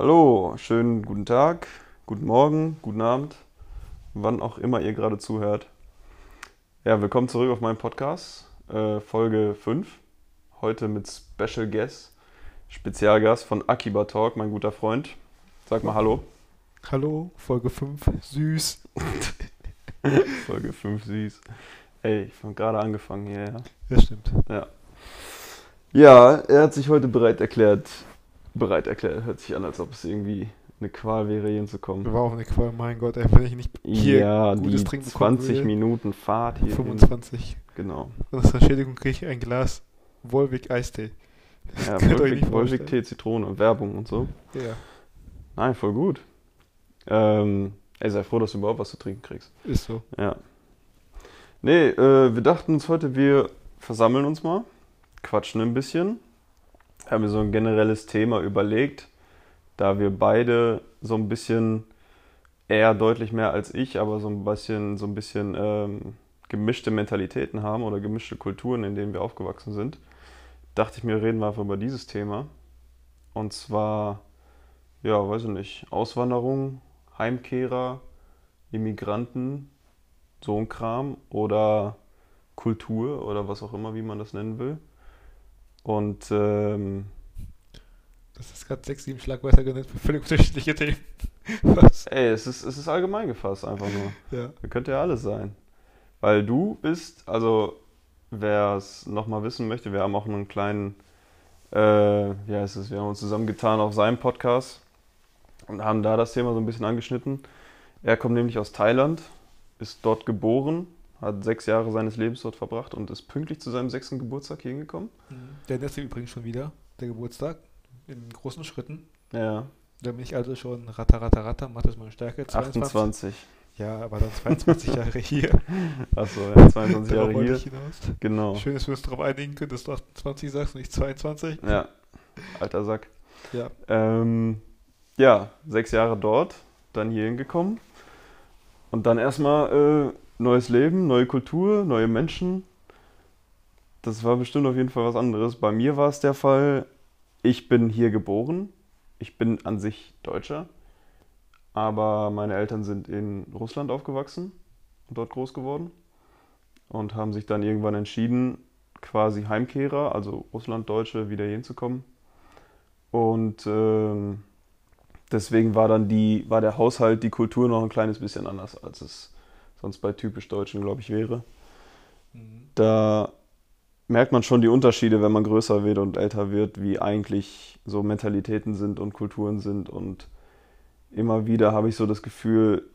Hallo, schönen guten Tag, guten Morgen, guten Abend, wann auch immer ihr gerade zuhört. Ja, willkommen zurück auf meinem Podcast, äh, Folge 5. Heute mit Special Guest, Spezialgast von Akiba Talk, mein guter Freund. Sag mal Hallo. Hallo, Folge 5, süß. Folge 5, süß. Ey, ich habe gerade angefangen hier, ja. Das stimmt. Ja. Ja, er hat sich heute bereit erklärt. Bereit erklärt, hört sich an, als ob es irgendwie eine Qual wäre, hier hinzukommen. War auch eine Qual, mein Gott, ey, wenn ich nicht hier ja, gutes die Trinken bekommen 20 will. Minuten Fahrt hier. 25. Genau. Und als Entschädigung kriege ich ein Glas Wolwig Eistee. Ja, ihr euch Wolwig, Wolwig. Tee, Zitrone, Werbung und so. Ja, Nein, voll gut. Ähm, ey, sei froh, dass du überhaupt was zu trinken kriegst. ist so. Ja. Nee, äh, wir dachten uns heute, wir versammeln uns mal, quatschen ein bisschen. Haben mir so ein generelles Thema überlegt, da wir beide so ein bisschen, eher deutlich mehr als ich, aber so ein bisschen, so ein bisschen ähm, gemischte Mentalitäten haben oder gemischte Kulturen, in denen wir aufgewachsen sind, dachte ich mir, reden wir einfach über dieses Thema. Und zwar, ja, weiß ich nicht, Auswanderung, Heimkehrer, Immigranten, so ein Kram oder Kultur oder was auch immer, wie man das nennen will. Und ähm, Das ist gerade sechs, sieben Schlagwörter genannt für völlig unterschiedliche Themen. Was? ey, es ist, es ist allgemein gefasst einfach nur. Ja. Das könnte ja alles sein. Weil du bist, also wer es nochmal wissen möchte, wir haben auch einen kleinen, äh, wie heißt es, wir haben uns zusammengetan auf seinem Podcast und haben da das Thema so ein bisschen angeschnitten. Er kommt nämlich aus Thailand, ist dort geboren, hat sechs Jahre seines Lebens dort verbracht und ist pünktlich zu seinem sechsten Geburtstag hier hingekommen. Der nächste übrigens schon wieder, der Geburtstag, in großen Schritten. Ja, Da bin ich also schon ratter, ratter, ratter, macht das meine Stärke. 28. Ja, aber dann 22 Jahre hier. Achso, ja, 22 Darauf Jahre hier. hinaus. Genau. Schön, dass wir uns darauf einigen können, dass du 28 sagst und nicht 22. Ja, alter Sack. Ja. Ähm, ja, sechs Jahre dort, dann hier hingekommen. Und dann erstmal äh, neues Leben, neue Kultur, neue Menschen. Das war bestimmt auf jeden Fall was anderes. Bei mir war es der Fall, ich bin hier geboren. Ich bin an sich Deutscher. Aber meine Eltern sind in Russland aufgewachsen und dort groß geworden. Und haben sich dann irgendwann entschieden, quasi Heimkehrer, also Russlanddeutsche, wieder hinzukommen. Und ähm, deswegen war dann die, war der Haushalt, die Kultur noch ein kleines bisschen anders, als es sonst bei typisch Deutschen, glaube ich, wäre. Mhm. Da merkt man schon die Unterschiede, wenn man größer wird und älter wird, wie eigentlich so Mentalitäten sind und Kulturen sind. Und immer wieder habe ich so das Gefühl,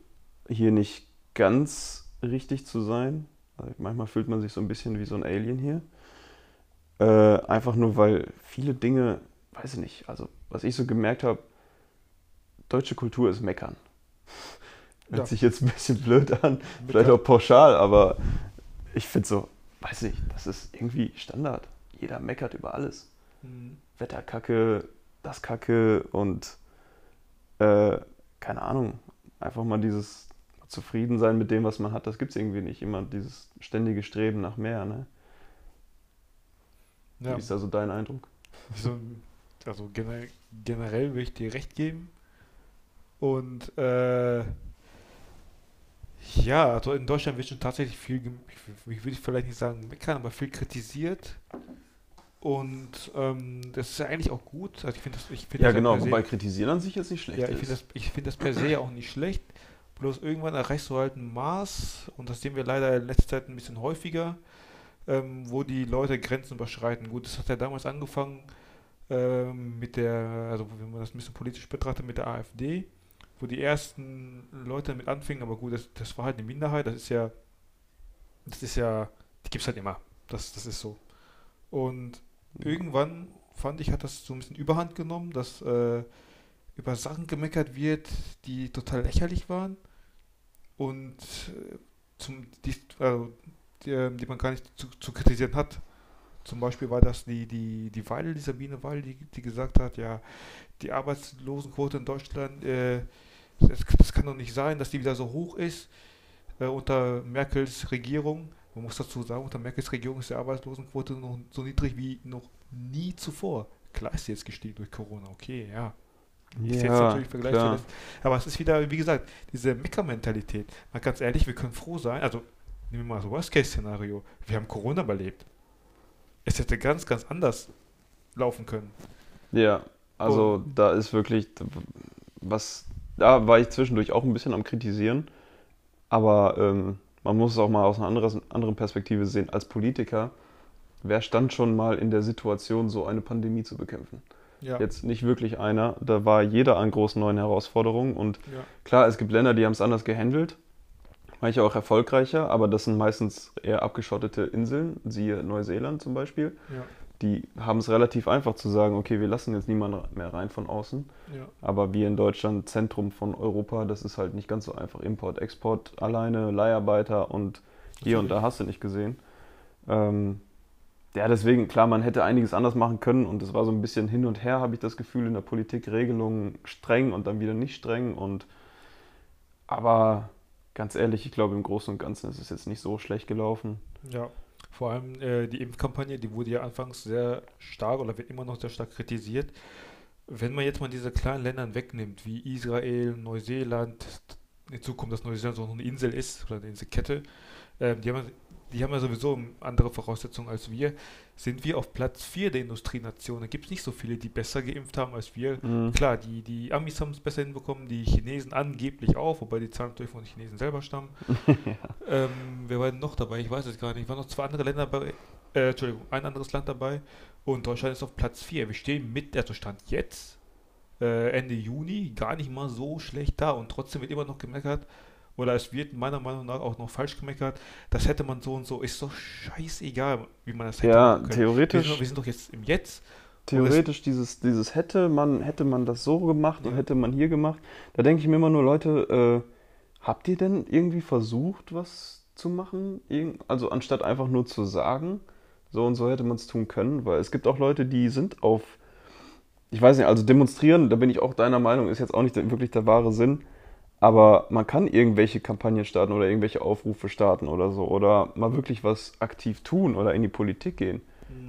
hier nicht ganz richtig zu sein. Also manchmal fühlt man sich so ein bisschen wie so ein Alien hier. Äh, einfach nur, weil viele Dinge, weiß ich nicht, also was ich so gemerkt habe, deutsche Kultur ist meckern. Hört Ja. sich jetzt ein bisschen blöd an, vielleicht auch pauschal, aber ich finde so, weiß nicht, das ist irgendwie Standard. Jeder meckert über alles. Mhm. Wetterkacke, das Kacke und äh, keine Ahnung, einfach mal dieses zufrieden sein mit dem, was man hat, das gibt es irgendwie nicht. Immer dieses ständige Streben nach mehr. Ne? Ja. Wie ist da so dein Eindruck? So, also generell, generell würde ich dir recht geben. Und äh, ja, also in Deutschland wird schon tatsächlich viel, ich will vielleicht nicht sagen meckern, aber viel kritisiert. Und ähm, das ist ja eigentlich auch gut. Also ich finde das, ich Ja, das genau, se- wobei kritisieren an sich jetzt nicht schlecht ja, ich ist. finde das, ich finde das per se ja auch nicht schlecht. Bloß irgendwann erreichst du halt ein Maß, und das sehen wir leider in letzter Zeit ein bisschen häufiger, ähm, wo die Leute Grenzen überschreiten. Gut, das hat ja damals angefangen ähm, mit der, also wenn man das ein bisschen politisch betrachtet, mit der AfD, wo die ersten Leute damit anfingen, aber gut, das, das war halt eine Minderheit, das ist ja, das ist ja, die gibt es halt immer. Das, das ist so. Und irgendwann fand ich, hat das so ein bisschen Überhand genommen, dass äh, über Sachen gemeckert wird, die total lächerlich waren und äh, zum, die, also, die, äh, die man gar nicht zu, zu kritisieren hat. Zum Beispiel war das die, die, die Weil, die Sabine Weil, die, die gesagt hat, ja, die Arbeitslosenquote in Deutschland, äh, das, kann doch nicht sein, dass die wieder so hoch ist äh, unter Merkels Regierung. Man muss dazu sagen, unter Merkels Regierung ist die Arbeitslosenquote noch so niedrig wie noch nie zuvor. Klar ist sie jetzt gestiegen durch Corona, okay, ja. Ist jetzt natürlich Vergleich zu letzt- Aber es ist wieder, wie gesagt, diese Mecker-Mentalität. Mal ganz ehrlich, wir können froh sein, also nehmen wir mal das Worst-Case-Szenario. Wir haben Corona überlebt. Es hätte ganz, ganz anders laufen können. Ja, also da ist wirklich was, da war ich zwischendurch auch ein bisschen am Kritisieren, aber ähm, man muss es auch mal aus einer anderen, anderen Perspektive sehen. Als Politiker, wer stand schon mal in der Situation, so eine Pandemie zu bekämpfen? Ja. Jetzt nicht wirklich einer, da war jeder an großen neuen Herausforderungen und ja. klar, es gibt Länder, die haben es anders gehandelt, manche auch erfolgreicher, aber das sind meistens eher abgeschottete Inseln, siehe Neuseeland zum Beispiel Ja. Die haben es relativ einfach zu sagen, okay, wir lassen jetzt niemanden mehr rein von außen. Ja. Aber wir in Deutschland, Zentrum von Europa, das ist halt nicht ganz so einfach. Import, Export, alleine, Leiharbeiter und hier und da hast du nicht gesehen. Ähm, ja, deswegen, klar, man hätte einiges anders machen können und es war so ein bisschen hin und her, habe ich das Gefühl, in der Politik Regelungen streng und dann wieder nicht streng und aber ganz ehrlich, ich glaube im Großen und Ganzen ist es jetzt nicht so schlecht gelaufen. Ja, vor allem äh, die Impfkampagne, die wurde ja anfangs sehr stark oder wird immer noch sehr stark kritisiert. Wenn man jetzt mal diese kleinen Länder wegnimmt, wie Israel, Neuseeland, hinzu kommt, dass Neuseeland so eine Insel ist oder eine Inselkette, ähm, die, haben, die haben ja sowieso andere Voraussetzungen als wir, sind wir auf Platz 4 der Industrienationen. Da gibt es nicht so viele, die besser geimpft haben als wir. Mhm. Klar, die, die Amis haben es besser hinbekommen, die Chinesen angeblich auch, wobei die Zahlen natürlich von den Chinesen selber stammen. ähm, wer war denn noch dabei? Ich weiß es gar nicht. Waren noch zwei andere Länder dabei, äh, Entschuldigung, ein anderes Land dabei und Deutschland ist auf Platz 4. Wir stehen mit, also Stand jetzt, äh, Ende Juni, gar nicht mal so schlecht da und trotzdem wird immer noch gemeckert, oder es wird meiner Meinung nach auch noch falsch gemeckert, das hätte man so und so, ist doch scheißegal, wie man das hätte Ja, machen können. Wir theoretisch. wir sind doch jetzt im Jetzt. Theoretisch dieses, dieses hätte man, hätte man das so gemacht und Ja. hätte man hier gemacht. Da denke ich mir immer nur, Leute, äh, habt ihr denn irgendwie versucht, was zu machen? Irgend- Also anstatt einfach nur zu sagen, so und so hätte man es tun können, weil es gibt auch Leute, die sind auf, ich weiß nicht, also demonstrieren, da bin ich auch deiner Meinung, ist jetzt auch nicht wirklich der wahre Sinn. Aber man kann irgendwelche Kampagnen starten oder irgendwelche Aufrufe starten oder so. Oder mal wirklich was aktiv tun oder in die Politik gehen,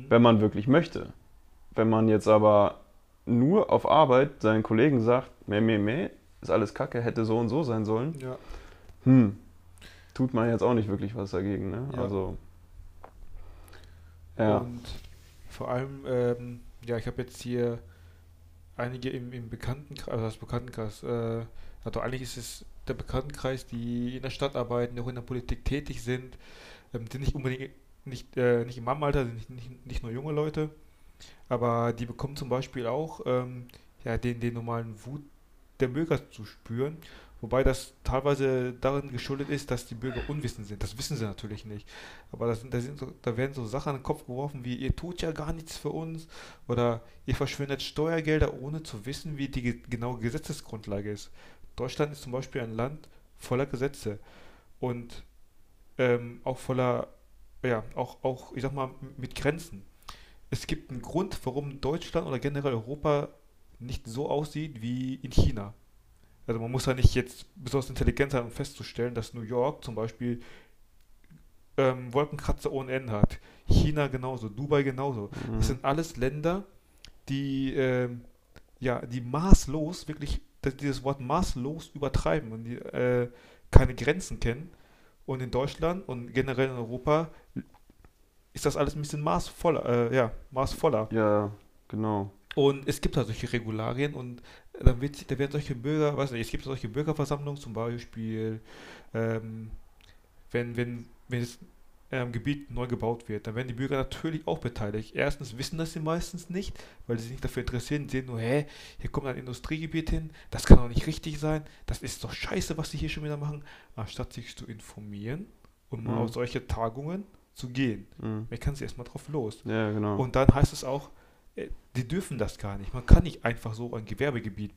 wenn man wirklich möchte. Wenn man jetzt aber nur auf Arbeit seinen Kollegen sagt, meh, meh, meh, ist alles kacke, hätte so und so sein sollen, Ja. hm, tut man jetzt auch nicht wirklich was dagegen. Ne? Ja. Also, ja. Und vor allem, ähm, ja, ich habe jetzt hier einige im, im Bekanntenkreis, also das Bekanntenkreis, äh, also eigentlich ist es der Bekanntenkreis, die in der Stadt arbeiten, die auch in der Politik tätig sind, ähm, sind nicht unbedingt nicht, äh, nicht im Alter, sind nicht, nicht, nicht nur junge Leute, aber die bekommen zum Beispiel auch ähm, ja, den, den normalen Wut der Bürger zu spüren, wobei das teilweise darin geschuldet ist, dass die Bürger unwissend sind. Das wissen sie natürlich nicht. Aber das sind, da, sind so, da werden so Sachen an den Kopf geworfen wie, ihr tut ja gar nichts für uns oder ihr verschwendet Steuergelder, ohne zu wissen, wie die ge genaue Gesetzesgrundlage ist. Deutschland ist zum Beispiel ein Land voller Gesetze und ähm, auch voller, ja, auch, auch, ich sag mal, mit Grenzen. Es gibt einen Grund, warum Deutschland oder generell Europa nicht so aussieht wie in China. Also man muss ja nicht jetzt besonders intelligent sein, um festzustellen, dass New York zum Beispiel ähm, Wolkenkratzer ohne Ende hat. China genauso, Dubai genauso. Mhm. Das sind alles Länder, die, ähm, ja, die maßlos, wirklich das, dieses Wort maßlos übertreiben und die äh, keine Grenzen kennen. Und in Deutschland und generell in Europa ist das alles ein bisschen maßvoller, äh, ja, maßvoller. ja, genau. Und es gibt da solche Regularien und dann wird, da werden solche Bürger, weiß nicht, es gibt solche Bürgerversammlungen zum Beispiel, ähm, wenn, wenn, wenn das ähm, Gebiet neu gebaut wird, dann werden die Bürger natürlich auch beteiligt. Erstens wissen das sie meistens nicht, weil sie sich nicht dafür interessieren, sehen nur, hä, hier kommt ein Industriegebiet hin, das kann doch nicht richtig sein, das ist doch scheiße, was sie hier schon wieder machen, anstatt sich zu informieren und mal Mhm. auf solche Tagungen zu gehen. Mhm. Man kann sie erstmal drauf los. Ja, genau. Und dann heißt es auch, äh, die dürfen das gar nicht. Man kann nicht einfach so ein Gewerbegebiet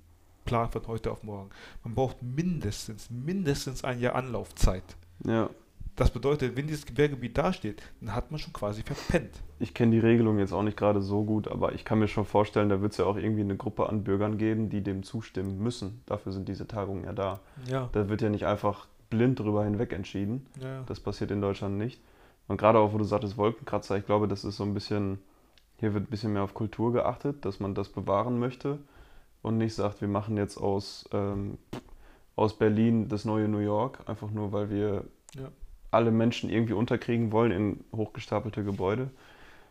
planen von heute auf morgen. Man braucht mindestens, mindestens ein Jahr Anlaufzeit. ja. Das bedeutet, wenn dieses Gewerbegebiet dasteht, dann hat man schon quasi verpennt. Ich kenne die Regelung jetzt auch nicht gerade so gut, aber ich kann mir schon vorstellen, da wird es ja auch irgendwie eine Gruppe an Bürgern geben, die dem zustimmen müssen. Dafür sind diese Tagungen ja da. Ja. Da wird ja nicht einfach blind drüber hinweg entschieden. ja. Das passiert in Deutschland nicht. Und gerade auch, wo du sagtest, Wolkenkratzer, ich glaube, das ist so ein bisschen, hier wird ein bisschen mehr auf Kultur geachtet, dass man das bewahren möchte. und nicht sagt, wir machen jetzt aus, ähm, aus Berlin das neue New York, einfach nur weil wir Ja. Alle Menschen irgendwie unterkriegen wollen in hochgestapelte Gebäude.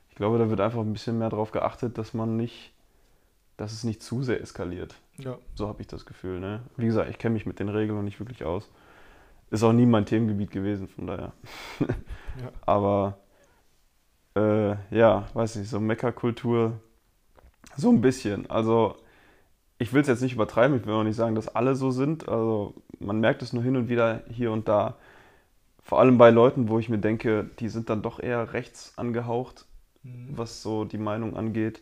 Ich glaube, da wird einfach ein bisschen mehr darauf geachtet, dass man nicht, dass es nicht zu sehr eskaliert. Ja. So habe ich das Gefühl. Ne? Wie gesagt, ich kenne mich mit den Regeln noch nicht wirklich aus. Ist auch nie mein Themengebiet gewesen, von daher. Ja. Aber äh, ja, weiß nicht, so Meckerkultur, so ein bisschen. Also ich will es jetzt nicht übertreiben, ich will auch nicht sagen, dass alle so sind. Also man merkt es nur hin und wieder hier und da. Vor allem bei Leuten, wo ich mir denke, die sind dann doch eher rechts angehaucht, Mhm. was so die Meinung angeht.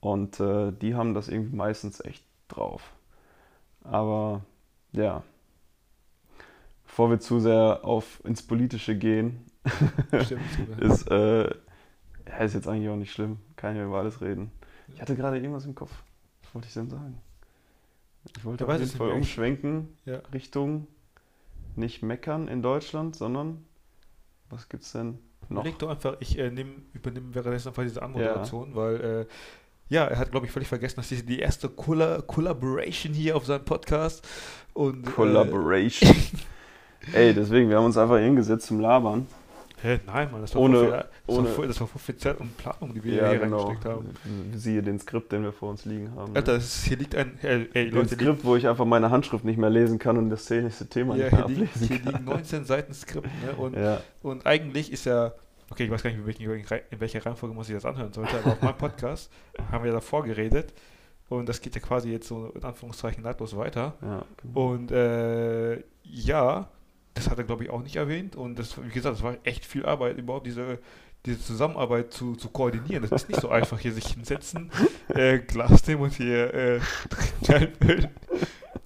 Und äh, die haben das irgendwie meistens echt drauf. Aber ja, bevor wir zu sehr auf ins Politische gehen, Stimmt. ist, äh, ja, ist jetzt eigentlich auch nicht schlimm. Kann ich über alles reden. Ich hatte gerade irgendwas im Kopf. Was wollte ich denn sagen? Ich wollte Ja, auf jeden Fall umschwenken Ja. Richtung nicht meckern in Deutschland, sondern was gibt's denn noch? Leg doch einfach, ich äh, nehm, übernehme währenddessen einfach diese Anmoderation, weil äh, ja, er hat, glaube ich, völlig vergessen, dass diese die erste Colla Collaboration hier auf seinem Podcast und äh, Collaboration. Ey, deswegen, wir haben uns einfach hingesetzt zum Labern. Hä, nein, Mann, das war, Ohne- voll, das, ohne- war das war Zeit und Planung, die wir Ja, hier genau. reingesteckt haben. Siehe den Skript, den wir vor uns liegen haben. ne? Alter, das ist, hier liegt ein, äh, ey, Leute, liegt, Skript, wo ich einfach meine Handschrift nicht mehr lesen kann und das nächste Thema ja, nicht mehr hier, liegt, ablesen hier kann. liegen 19 Seiten Skript, ne, und, Ja, und eigentlich ist ja, okay, ich weiß gar nicht, in, welcher Reihenfolge man sich das anhören sollte, aber auf meinem Podcast haben wir davor geredet und das geht ja quasi jetzt so in Anführungszeichen nahtlos weiter. ja, genau. Und äh, ja, das hat er, glaube ich, auch nicht erwähnt. Und das, wie gesagt, das war echt viel Arbeit, überhaupt diese, diese Zusammenarbeit zu, zu koordinieren. Das ist nicht so einfach, hier sich hinsetzen, äh, Glas nehmen und hier äh, reinfüllen.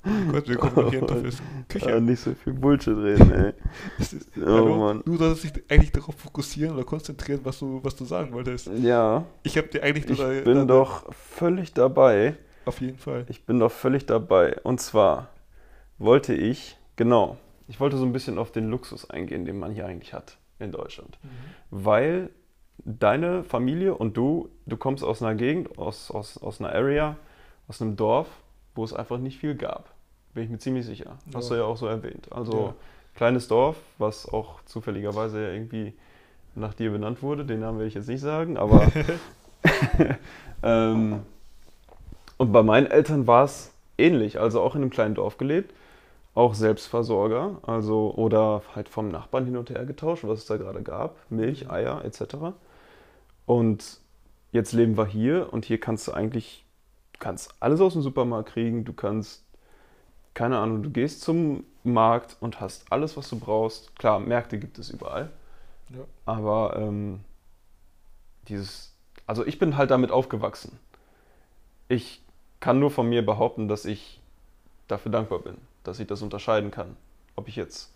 Oh Gott, wir kommen doch hier in Küche. nicht so viel Bullshit reden, ey. Ist, Oh hallo? Mann. Du solltest dich eigentlich darauf fokussieren oder konzentrieren, was du, was du sagen wolltest. Ja, Ich habe dir eigentlich ich da- bin da- doch völlig dabei. auf jeden Fall. Ich bin doch völlig dabei. Und zwar wollte ich, genau, ich wollte so ein bisschen auf den Luxus eingehen, den man hier eigentlich hat in Deutschland. Weil deine Familie und du, du kommst aus einer Gegend, aus, aus, aus einer Area, aus einem Dorf, wo es einfach nicht viel gab. Bin ich mir ziemlich sicher. Hast Ja. du ja auch so erwähnt. Also Ja. kleines Dorf, was auch zufälligerweise ja irgendwie nach dir benannt wurde. Den Namen will ich jetzt nicht sagen, aber ähm, und bei meinen Eltern war es ähnlich. Also auch in einem kleinen Dorf gelebt, auch Selbstversorger, also oder halt vom Nachbarn hin und her getauscht, was es da gerade gab, Milch, Eier etc. Und jetzt leben wir hier und hier kannst du eigentlich kannst alles aus dem Supermarkt kriegen, du kannst keine Ahnung, du gehst zum Markt und hast alles, was du brauchst. Klar, Märkte gibt es überall. Ja. Aber ähm, dieses, also ich bin halt damit aufgewachsen. Ich kann nur von mir behaupten, dass ich dafür dankbar bin, dass ich das unterscheiden kann, ob ich jetzt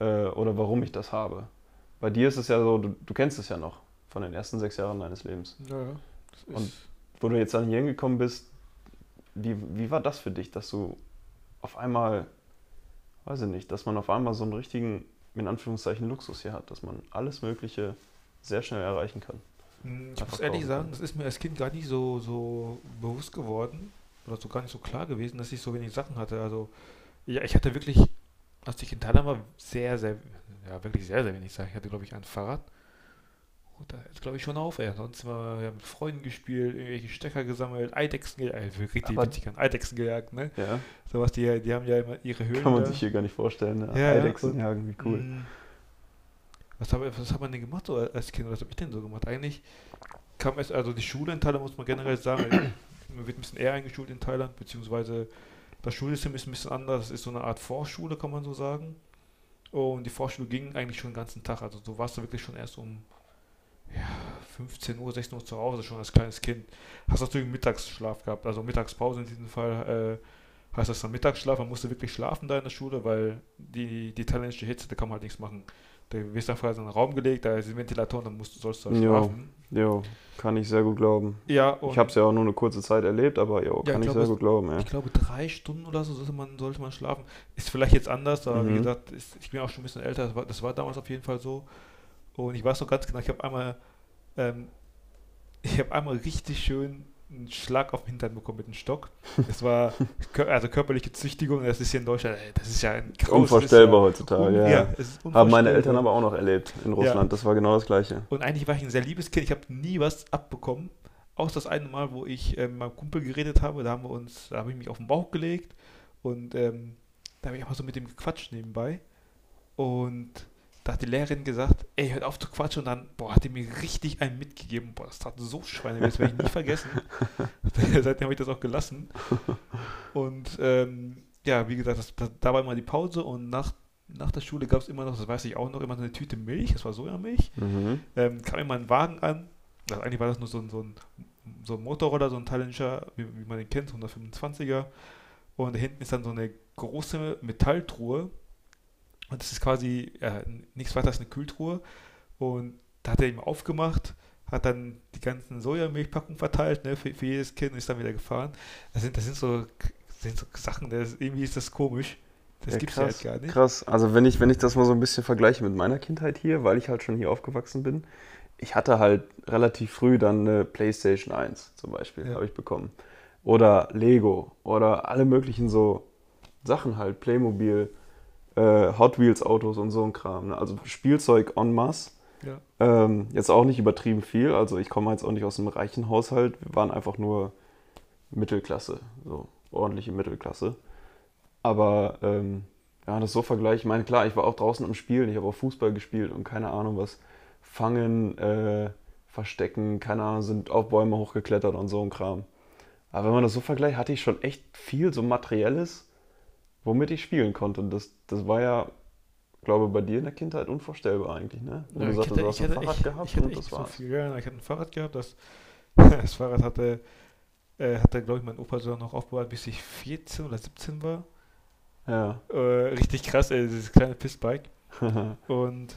äh, oder warum ich das habe. Bei dir ist es ja so, du, du kennst es ja noch von den ersten sechs Jahren deines Lebens. Ja, ja. Und- Wo du jetzt dann hier hingekommen bist, wie, wie war das für dich, dass du auf einmal, weiß ich nicht, dass man auf einmal so einen richtigen, in Anführungszeichen, Luxus hier hat, dass man alles Mögliche sehr schnell erreichen kann? Mm, Ich muss ehrlich sagen, das ist mir als Kind gar nicht so, so bewusst geworden oder so gar nicht so klar gewesen, dass ich so wenig Sachen hatte. Also, ja, ich hatte wirklich, als ich in Thailand war, sehr, sehr, ja, wirklich sehr, sehr wenig Sachen. Ich hatte, glaube ich, ein Fahrrad. Und da ist, glaube ich, schon auf, ey. Ansonsten war wir haben mit Freunden gespielt, irgendwelche Stecker gesammelt, Eidechsen gejagt, also richtig Aber- witzig an Eidechsen gejagt, ne? Ja, Sowas, die, die haben ja immer ihre Höhlen. kann man da. sich hier gar nicht vorstellen. Ne? Ja, ja, Eidechsen und- jagen, wie cool. Mm. Was, hab, was hat man denn gemacht so als Kind? Was habe ich denn so gemacht? Eigentlich kam es, also die Schule in Thailand, muss man generell sagen, man wird ein bisschen eher eingeschult in Thailand, beziehungsweise das Schulsystem ist ein bisschen anders. Es ist so eine Art Vorschule, kann man so sagen. Und die Vorschule ging eigentlich schon den ganzen Tag. Also du warst da wirklich schon erst um ja, 15 Uhr, 16 Uhr zu Hause, schon als kleines Kind. Hast natürlich einen Mittagsschlaf gehabt, also Mittagspause in diesem Fall. Äh, heißt das dann Mittagsschlaf, man musste wirklich schlafen da in der Schule, weil die, die thailändische Hitze, da kann man halt nichts machen. Da wirst du einfach in einen Raum gelegt, da sind Ventilatoren, dann musst du, sollst du Jo. schlafen. Jo, kann ich sehr gut glauben. Ja, Ich habe es ja auch nur eine kurze Zeit erlebt, aber jo, Ja, kann ich sehr gut glauben. Ja. ich glaube drei Stunden oder so sollte man, sollte man schlafen. Ist vielleicht jetzt anders, aber wie Mhm. gesagt, ist, ich bin auch schon ein bisschen älter, das war, das war damals auf jeden Fall so. Und ich weiß noch ganz genau, ich habe einmal, ähm, ich habe einmal richtig schön einen Schlag auf den Hintern bekommen mit einem Stock. Das war also körperliche Züchtigung, das ist hier in Deutschland, das ist ja ein großes, Unvorstellbar ja, heutzutage, ja. ja Haben meine Eltern aber auch noch erlebt in Russland, ja. das war genau das Gleiche. Und eigentlich war ich ein sehr liebes Kind, ich habe nie was abbekommen. Außer das eine Mal, wo ich äh, mit meinem Kumpel geredet habe, da haben wir uns, da habe ich mich auf den Bauch gelegt und ähm, da habe ich einfach so mit dem gequatscht nebenbei. Und da hat die Lehrerin gesagt, ey, hört auf zu quatschen und dann, boah, hat die mir richtig einen mitgegeben. Boah, das tat so Schweine, das werde ich nie vergessen. Seitdem habe ich das auch gelassen. Und ähm, ja, wie gesagt, das, das, da war immer die Pause und nach, nach der Schule gab es immer noch, das weiß ich auch noch, immer so eine Tüte Milch, das war Sojamilch. Mhm. Ähm, kam immer ein Wagen an. Also eigentlich war das nur so ein, so ein, so ein Motorroller, so ein Challenger, wie, wie man den kennt, 125er. Und hinten ist dann so eine große Metalltruhe und das ist quasi äh, nichts weiter als eine Kühltruhe. Und da hat er eben aufgemacht, hat dann die ganzen Sojamilchpackungen verteilt, ne, für, für, jedes Kind und ist dann wieder gefahren. Das sind, das sind, so, sind so Sachen, das, irgendwie ist das komisch. Das ja, gibt es halt gar nicht. Krass. Also wenn ich, wenn ich das mal so ein bisschen vergleiche mit meiner Kindheit hier, weil ich halt schon hier aufgewachsen bin, ich hatte halt relativ früh dann eine Playstation 1 zum Beispiel, ja. habe ich bekommen. Oder Lego oder alle möglichen so Sachen halt, Playmobil äh, Hot Wheels Autos und so ein Kram. Ne? Also Spielzeug en masse. Ja. Ähm, jetzt auch nicht übertrieben viel. Also ich komme jetzt auch nicht aus einem reichen Haushalt. Wir waren einfach nur Mittelklasse, so ordentliche Mittelklasse. Aber ähm, ja, das so vergleichen. Ich meine, klar, ich war auch draußen am Spielen. Ich habe auch Fußball gespielt und keine Ahnung was. Fangen, äh, verstecken, keine Ahnung, sind auf Bäume hochgeklettert und so ein Kram. Aber wenn man das so vergleicht, hatte ich schon echt viel so Materielles womit ich spielen konnte. Und das, das war ja, glaube bei dir in der Kindheit unvorstellbar eigentlich, ne? Wo ja, du sagst, du hast ein Fahrrad ich, gehabt ich, ich und das war's. So viel, ja, ich hatte ein Fahrrad gehabt, das, das Fahrrad hatte, äh, hatte glaube ich, mein Opa so noch aufgebaut, bis ich 14 oder 17 war. Ja. Äh, richtig krass, ey, dieses kleine Pissbike. und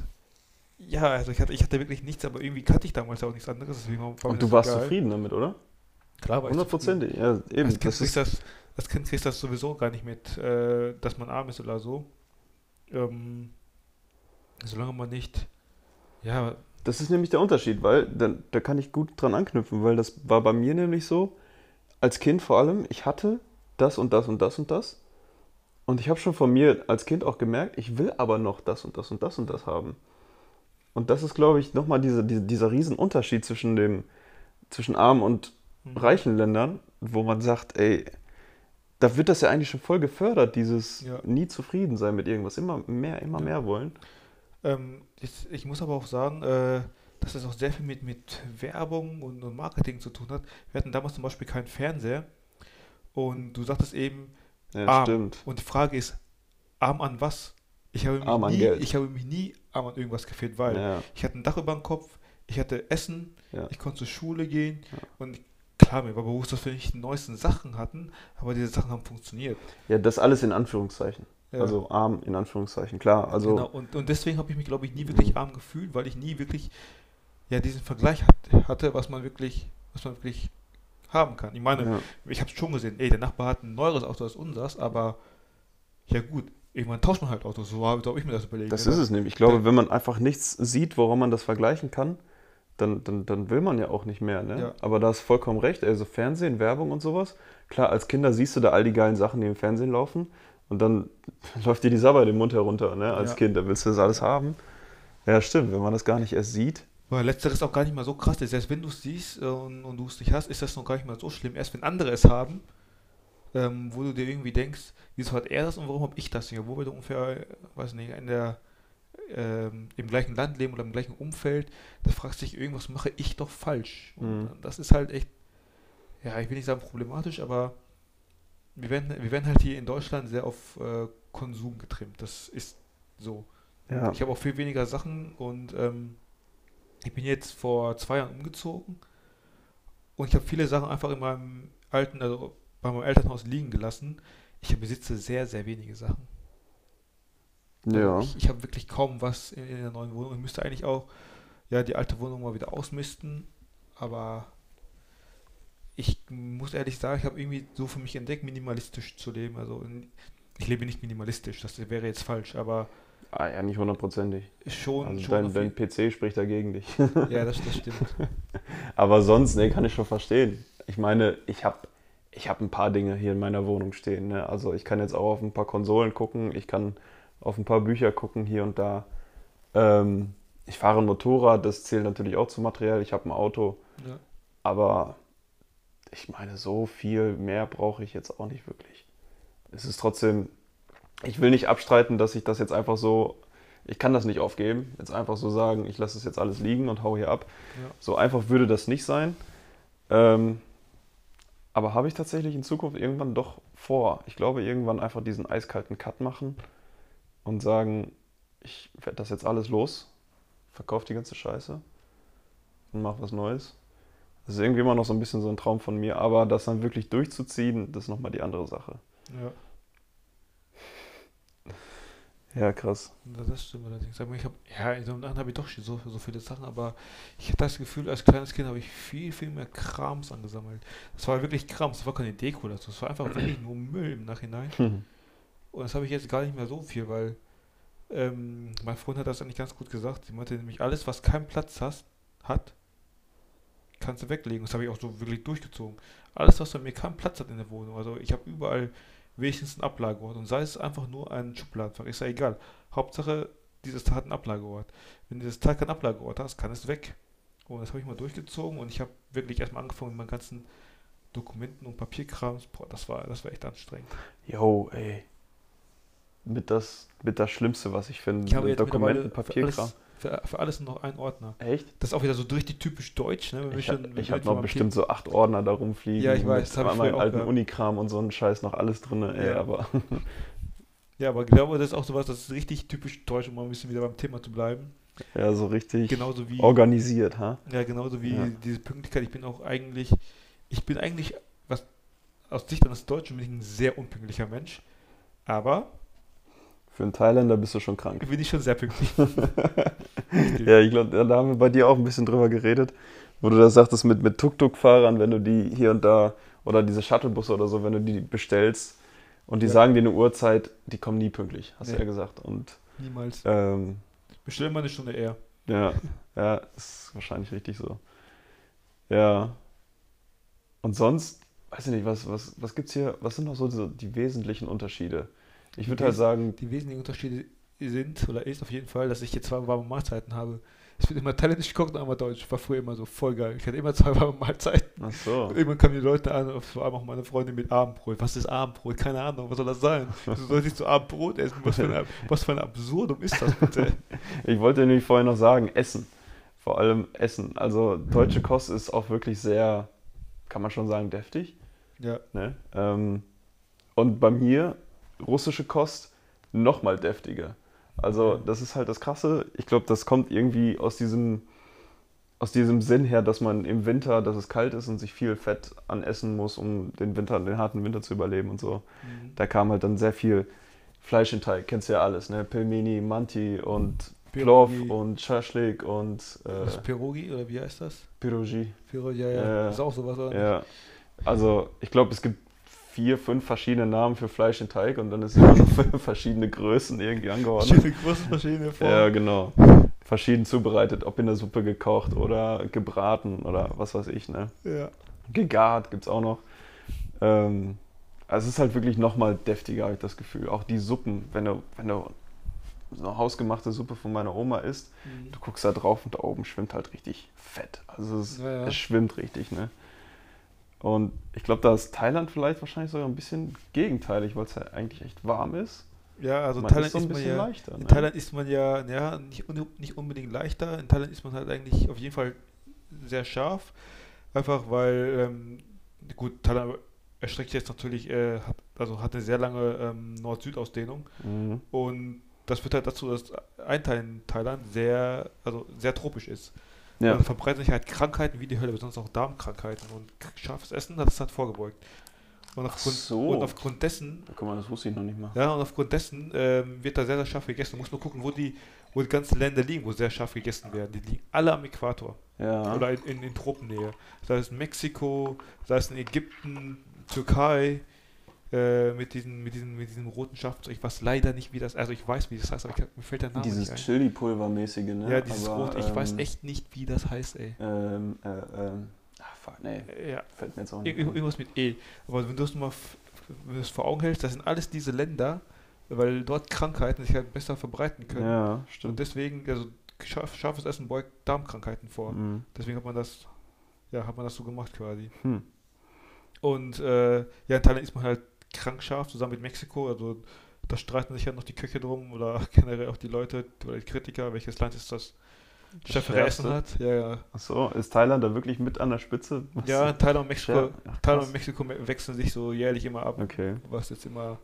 ja, also ich hatte, ich hatte wirklich nichts, aber irgendwie kannte ich damals auch nichts anderes. und du warst geil. zufrieden damit, oder? Klar war ich Hundertprozentig, ja, eben. Als das ist das, als Kind kriegst du das sowieso gar nicht mit, äh, dass man arm ist oder so. Ähm, solange man nicht, ja. Das ist nämlich der Unterschied, weil da, da kann ich gut dran anknüpfen, weil das war bei mir nämlich so, als Kind vor allem, ich hatte das und das und das und das. Und ich habe schon von mir als Kind auch gemerkt, ich will aber noch das und das und das und das haben. Und das ist, glaube ich, nochmal diese, diese, dieser Riesenunterschied zwischen dem, zwischen armen und mhm. reichen Ländern, wo man sagt, ey, da wird das ja eigentlich schon voll gefördert, dieses ja. nie zufrieden sein mit irgendwas, immer mehr, immer ja. mehr wollen. Ähm, ich, ich, muss aber auch sagen, äh, dass das auch sehr viel mit, mit Werbung und, und, Marketing zu tun hat. Wir hatten damals zum Beispiel keinen Fernseher und du sagtest eben, ja, arm. Stimmt. Und die Frage ist, arm an was? Ich habe, arm mich nie, Geld. ich habe mich nie arm an irgendwas gefehlt, weil ja. ich hatte ein Dach über dem Kopf, ich hatte Essen, ich konnte zur Schule gehen und klar, mir war bewusst, dass wir nicht die neuesten Sachen hatten, aber diese Sachen haben funktioniert. Ja, das alles in Anführungszeichen. Ja. Also arm in Anführungszeichen, klar. Also genau, und, und deswegen habe ich mich, glaube ich, nie wirklich arm gefühlt, weil ich nie wirklich ja, diesen Vergleich hat, hatte, was man wirklich, was man wirklich haben kann. Ich meine, ja. ich habe es schon gesehen, ey, der Nachbar hat ein neueres Auto als unseres, aber ja gut, irgendwann tauscht man halt Autos, so habe ich mir das überlegt. Das oder? ist es nämlich. Ich glaube, wenn man einfach nichts sieht, woran man das vergleichen kann, dann, dann, dann will man ja auch nicht mehr. Ne? Ja. Aber da hast vollkommen recht. Also Fernsehen, Werbung und sowas. Klar, als Kinder siehst du da all die geilen Sachen, die im Fernsehen laufen. Und dann läuft dir die Sabber den Mund herunter, ne? Als ja. Kind. Da willst du das alles haben. Ja, stimmt. Wenn man das gar nicht erst sieht. Weil letzteres auch gar nicht mal so krass ist. Selbst wenn du es siehst äh, und, und du es nicht hast, ist das noch gar nicht mal so schlimm. Erst wenn andere es haben, ähm, wo du dir irgendwie denkst, wieso hat er das und warum habe ich das nicht? Wo wir ungefähr, weiß nicht, in der ähm, im gleichen Land leben oder im gleichen Umfeld, da fragst du dich, irgendwas mache ich doch falsch. Und mhm. das ist halt echt, ja, ich will nicht sagen problematisch, aber wir werden, wir werden halt hier in Deutschland sehr auf äh, Konsum getrimmt. Das ist so. Ja. Ich habe auch viel weniger Sachen und ähm, ich bin jetzt vor zwei Jahren umgezogen und ich habe viele Sachen einfach in meinem alten, also bei meinem Elternhaus liegen gelassen. Ich besitze sehr, sehr wenige Sachen. Ja. Ich, ich habe wirklich kaum was in, in, der neuen Wohnung. Ich müsste eigentlich auch ja, die alte Wohnung mal wieder ausmisten. Aber ich muss ehrlich sagen, ich habe irgendwie so für mich entdeckt, minimalistisch zu leben. Also ich lebe nicht minimalistisch, das wäre jetzt falsch, aber Ah ja, nicht hundertprozentig. Schon, Also schon dein, dein PC spricht dagegen dich. Ja, das, das stimmt. Aber sonst, nee, kann ich schon verstehen. Ich meine, ich habe ich hab ein paar Dinge hier in meiner Wohnung stehen. Ne? Also ich kann jetzt auch auf ein paar Konsolen gucken, ich kann auf ein paar Bücher gucken hier und da. Ähm, ich fahre ein Motorrad, das zählt natürlich auch zum Material. Ich habe ein Auto, Ja. aber ich meine, so viel mehr brauche ich jetzt auch nicht wirklich. Es ist trotzdem, ich will nicht abstreiten, dass ich das jetzt einfach so, ich kann das nicht aufgeben, jetzt einfach so sagen, ich lasse es jetzt alles liegen und hau hier ab. Ja. So einfach würde das nicht sein. Ähm, aber habe ich tatsächlich in Zukunft irgendwann doch vor. Ich glaube, irgendwann einfach diesen eiskalten Cut machen und sagen, ich werde das jetzt alles los, verkaufe die ganze Scheiße und mache was Neues. Das ist irgendwie immer noch so ein bisschen so ein Traum von mir, aber das dann wirklich durchzuziehen, das ist nochmal die andere Sache. Ja. Ja, krass. Das stimmt allerdings. Aber ich hab, ja, in so einem Laden habe ich doch schon so, so viele Sachen, aber ich hatte das Gefühl, als kleines Kind habe ich viel, viel mehr Krams angesammelt. Das war wirklich Krams, das war keine Deko, das das war einfach wirklich nur Müll im Nachhinein. Und das habe ich jetzt gar nicht mehr so viel, weil ähm, mein Freund hat das eigentlich ganz gut gesagt. Sie meinte nämlich, alles, was keinen Platz hast, hat, kannst du weglegen. Das habe ich auch so wirklich durchgezogen. Alles, was bei mir keinen Platz hat in der Wohnung. Also ich habe überall wenigstens einen Ablageort. Und sei es einfach nur ein Schubladenfach, ist ja egal. Hauptsache, dieses Teil hat einen Ablageort. Wenn dieses Teil keinen Ablageort hast, kann es weg. Und das habe ich mal durchgezogen und ich habe wirklich erstmal angefangen mit meinen ganzen Dokumenten und Papierkrams. Boah, das war, das war echt anstrengend. Yo, ey. Mit das, mit das Schlimmste, was ich finde. Ich habe jetzt Dokumenten, mittlerweile für Papierkram. alles, für, für alles noch einen Ordner. Echt? Das ist auch wieder so richtig typisch deutsch, ne? Ich, hab- habe noch bestimmt so acht Ordner da rumfliegen. Ja, ich weiß, mit das hab ich alten gehabt. Unikram und so einen Scheiß noch alles drin. Ey, Ja. aber Ja, aber ich glaube, das ist auch sowas, das ist richtig typisch deutsch, um mal ein bisschen wieder beim Thema zu bleiben. ja, so richtig Genauso wie, organisiert, ha? ja, genauso wie Ja. diese Pünktlichkeit. Ich bin auch eigentlich, ich bin eigentlich, was aus Sicht eines Deutschen bin ich ein sehr unpünktlicher Mensch. Aber Für einen Thailänder bist du schon krank. bin ich schon sehr pünktlich. Ja, ich glaube, da haben wir bei dir auch ein bisschen drüber geredet, wo du das sagtest mit, mit Tuk-Tuk-Fahrern, wenn du die hier und da, oder diese Shuttlebusse oder so, wenn du die bestellst und die Ja. sagen dir eine Uhrzeit, die kommen nie pünktlich, hast du Nee. ja gesagt. Und Niemals. ähm, Bestell mal eine Stunde eher. ja, ja, ist wahrscheinlich richtig so. Ja. Und sonst, weiß ich nicht, was, was, was gibt's hier, was sind noch so die, die wesentlichen Unterschiede? Ich würde halt sagen, Die wesentlichen Unterschiede sind oder ist auf jeden Fall, dass ich jetzt zwei warme Mahlzeiten habe. Es wird immer thailändisch gekocht und einmal deutsch. War früher immer so voll geil. Ich hatte immer zwei warme Mahlzeiten. ach so. Und irgendwann kamen die Leute an, vor allem auch meine Freundin mit Abendbrot. Was ist Abendbrot? Keine Ahnung, was soll das sein? Wieso soll ich zu Abendbrot essen? Was für, ein, was für ein Absurdum ist das bitte? Ich wollte nämlich vorhin noch sagen, Essen. Vor allem Essen. Also deutsche Kost ist auch wirklich sehr, kann man schon sagen, deftig. Ja, Ne? Ähm, und bei mir, russische Kost, nochmal deftiger. Also das ist halt das Krasse. Ich glaube, das kommt irgendwie aus diesem, aus diesem Sinn her, dass man im Winter, dass es kalt ist und sich viel Fett an essen muss, um den Winter, den harten Winter zu überleben und so. Mhm. Da kam halt dann sehr viel Fleisch in Teig, kennst du ja alles, ne? Pelmeni, Manti und. Plov und Schaschlik und äh, Pirogi oder wie heißt das? Pirogi. Pirogi, ja, ja. Ja. Ist auch sowas, oder? Ja. Also ich glaube, es gibt vier, fünf verschiedene Namen für Fleisch in Teig und dann ist es immer noch verschiedene Größen irgendwie angeordnet. Verschiedene Größen, verschiedene Formen. Ja, genau. Verschieden zubereitet, ob in der Suppe gekocht oder gebraten oder was weiß ich, ne? ja. Gegart gibt's auch noch. Ähm, also es ist halt wirklich nochmal deftiger, habe ich das Gefühl. Auch die Suppen, wenn du, wenn du so eine hausgemachte Suppe von meiner Oma isst, Mhm. du guckst da drauf und da oben schwimmt halt richtig Fett. Also es, Ja, ja. es schwimmt richtig, ne? Und ich glaube, da ist Thailand vielleicht wahrscheinlich sogar ein bisschen gegenteilig, weil es ja eigentlich echt warm ist. Ja, also in Man Thailand ist so ein bisschen ja. leichter. In ne? Thailand ist man ja, ja nicht, nicht unbedingt leichter. In Thailand ist man halt eigentlich auf jeden Fall sehr scharf. Einfach weil, ähm, gut, Thailand erstreckt sich jetzt natürlich, äh, hat, also hat eine sehr lange ähm, Nord-Süd-Ausdehnung. Mhm. Und das führt halt dazu, dass ein Teil in Thailand sehr, also sehr tropisch ist. Ja. Und da verbreiten sich halt Krankheiten wie die Hölle, besonders auch Darmkrankheiten. Und scharfes Essen hat das halt vorgebeugt. Und aufgrund, so. und aufgrund dessen Guck mal, das wusste ich noch nicht mal. ja, und aufgrund dessen ähm, wird da sehr, sehr scharf gegessen. Du musst nur gucken, wo die, wo die ganzen Länder liegen, wo sehr scharf gegessen werden. Die liegen alle am Äquator Ja. oder in, in, in Tropennähe. Sei es Mexiko, sei es in Ägypten, Türkei, äh, mit, diesen, mit, diesen, mit diesem roten Schaf. Ich weiß leider nicht, wie das, also ich weiß, wie das heißt, aber ich, mir fällt der Name Dieses nicht ein. Chili-Pulver-mäßige, ne? Ja, dieses Aber, Rot, ich weiß ähm, echt nicht, wie das heißt, ey. Ähm, äh, ähm, ach, fuck, nee, Ja, fällt mir jetzt auch nicht ir- irgendwas mit E. Aber wenn du es mal wenn es vor Augen hältst, das sind alles diese Länder, weil dort Krankheiten sich halt besser verbreiten können. Ja, Und stimmt. deswegen, also scharf, scharfes Essen beugt Darmkrankheiten vor. Mhm. Deswegen hat man das, ja, hat man das so gemacht quasi. Hm. Und äh, ja, in Thailand ist man halt krank scharf, zusammen mit Mexiko. Also da streiten sich ja noch die Köche drum oder generell auch die Leute oder die Kritiker, welches Land ist das schärfere? Essen hat. Ja, ja. Achso, ist Thailand da wirklich mit an der Spitze? Was- Ja, Thailand und Mexiko, Ach, Thailand und Mexiko me- wechseln sich so jährlich immer ab, Okay. was jetzt immer.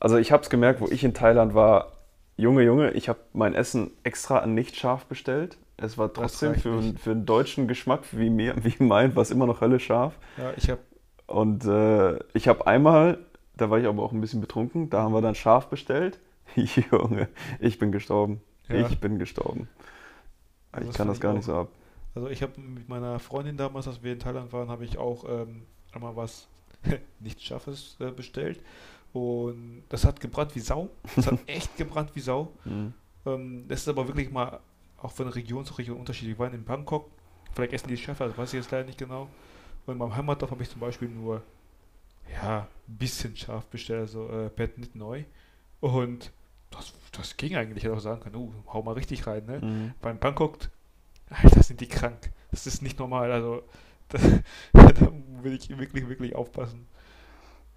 Also ich habe es gemerkt, wo ich in Thailand war, Junge, Junge, ich habe mein Essen extra an nicht scharf bestellt. Es war trotzdem für, für einen deutschen Geschmack wie mir, wie mein, was immer noch Hölle scharf. Ja, ich habe Und äh, ich habe einmal, da war ich aber auch ein bisschen betrunken, da haben wir dann scharf bestellt. Junge, ich bin gestorben. Ja. Ich bin gestorben. Also ich kann das gar nicht so ab. Also ich habe mit meiner Freundin damals, als wir in Thailand waren, habe ich auch ähm, einmal was nicht Scharfes äh, bestellt. Und das hat gebrannt wie Sau. Das hat echt gebrannt wie Sau. Mhm. Ähm, das ist aber wirklich mal auch von Region zu Region unterschiedlich. Wir waren in Bangkok, vielleicht essen die schärfer, das weiß ich jetzt leider nicht genau. Und in meinem Heimatdorf habe ich zum Beispiel nur, ja, ein bisschen scharf bestellt, also äh, Bett nicht neu. Und das, das ging eigentlich, ich hätte auch sagen können, uh, hau mal richtig rein, ne? Mhm. beim Bangkok, Alter, sind die krank. Das ist nicht normal. Also, da, da will ich wirklich, wirklich aufpassen.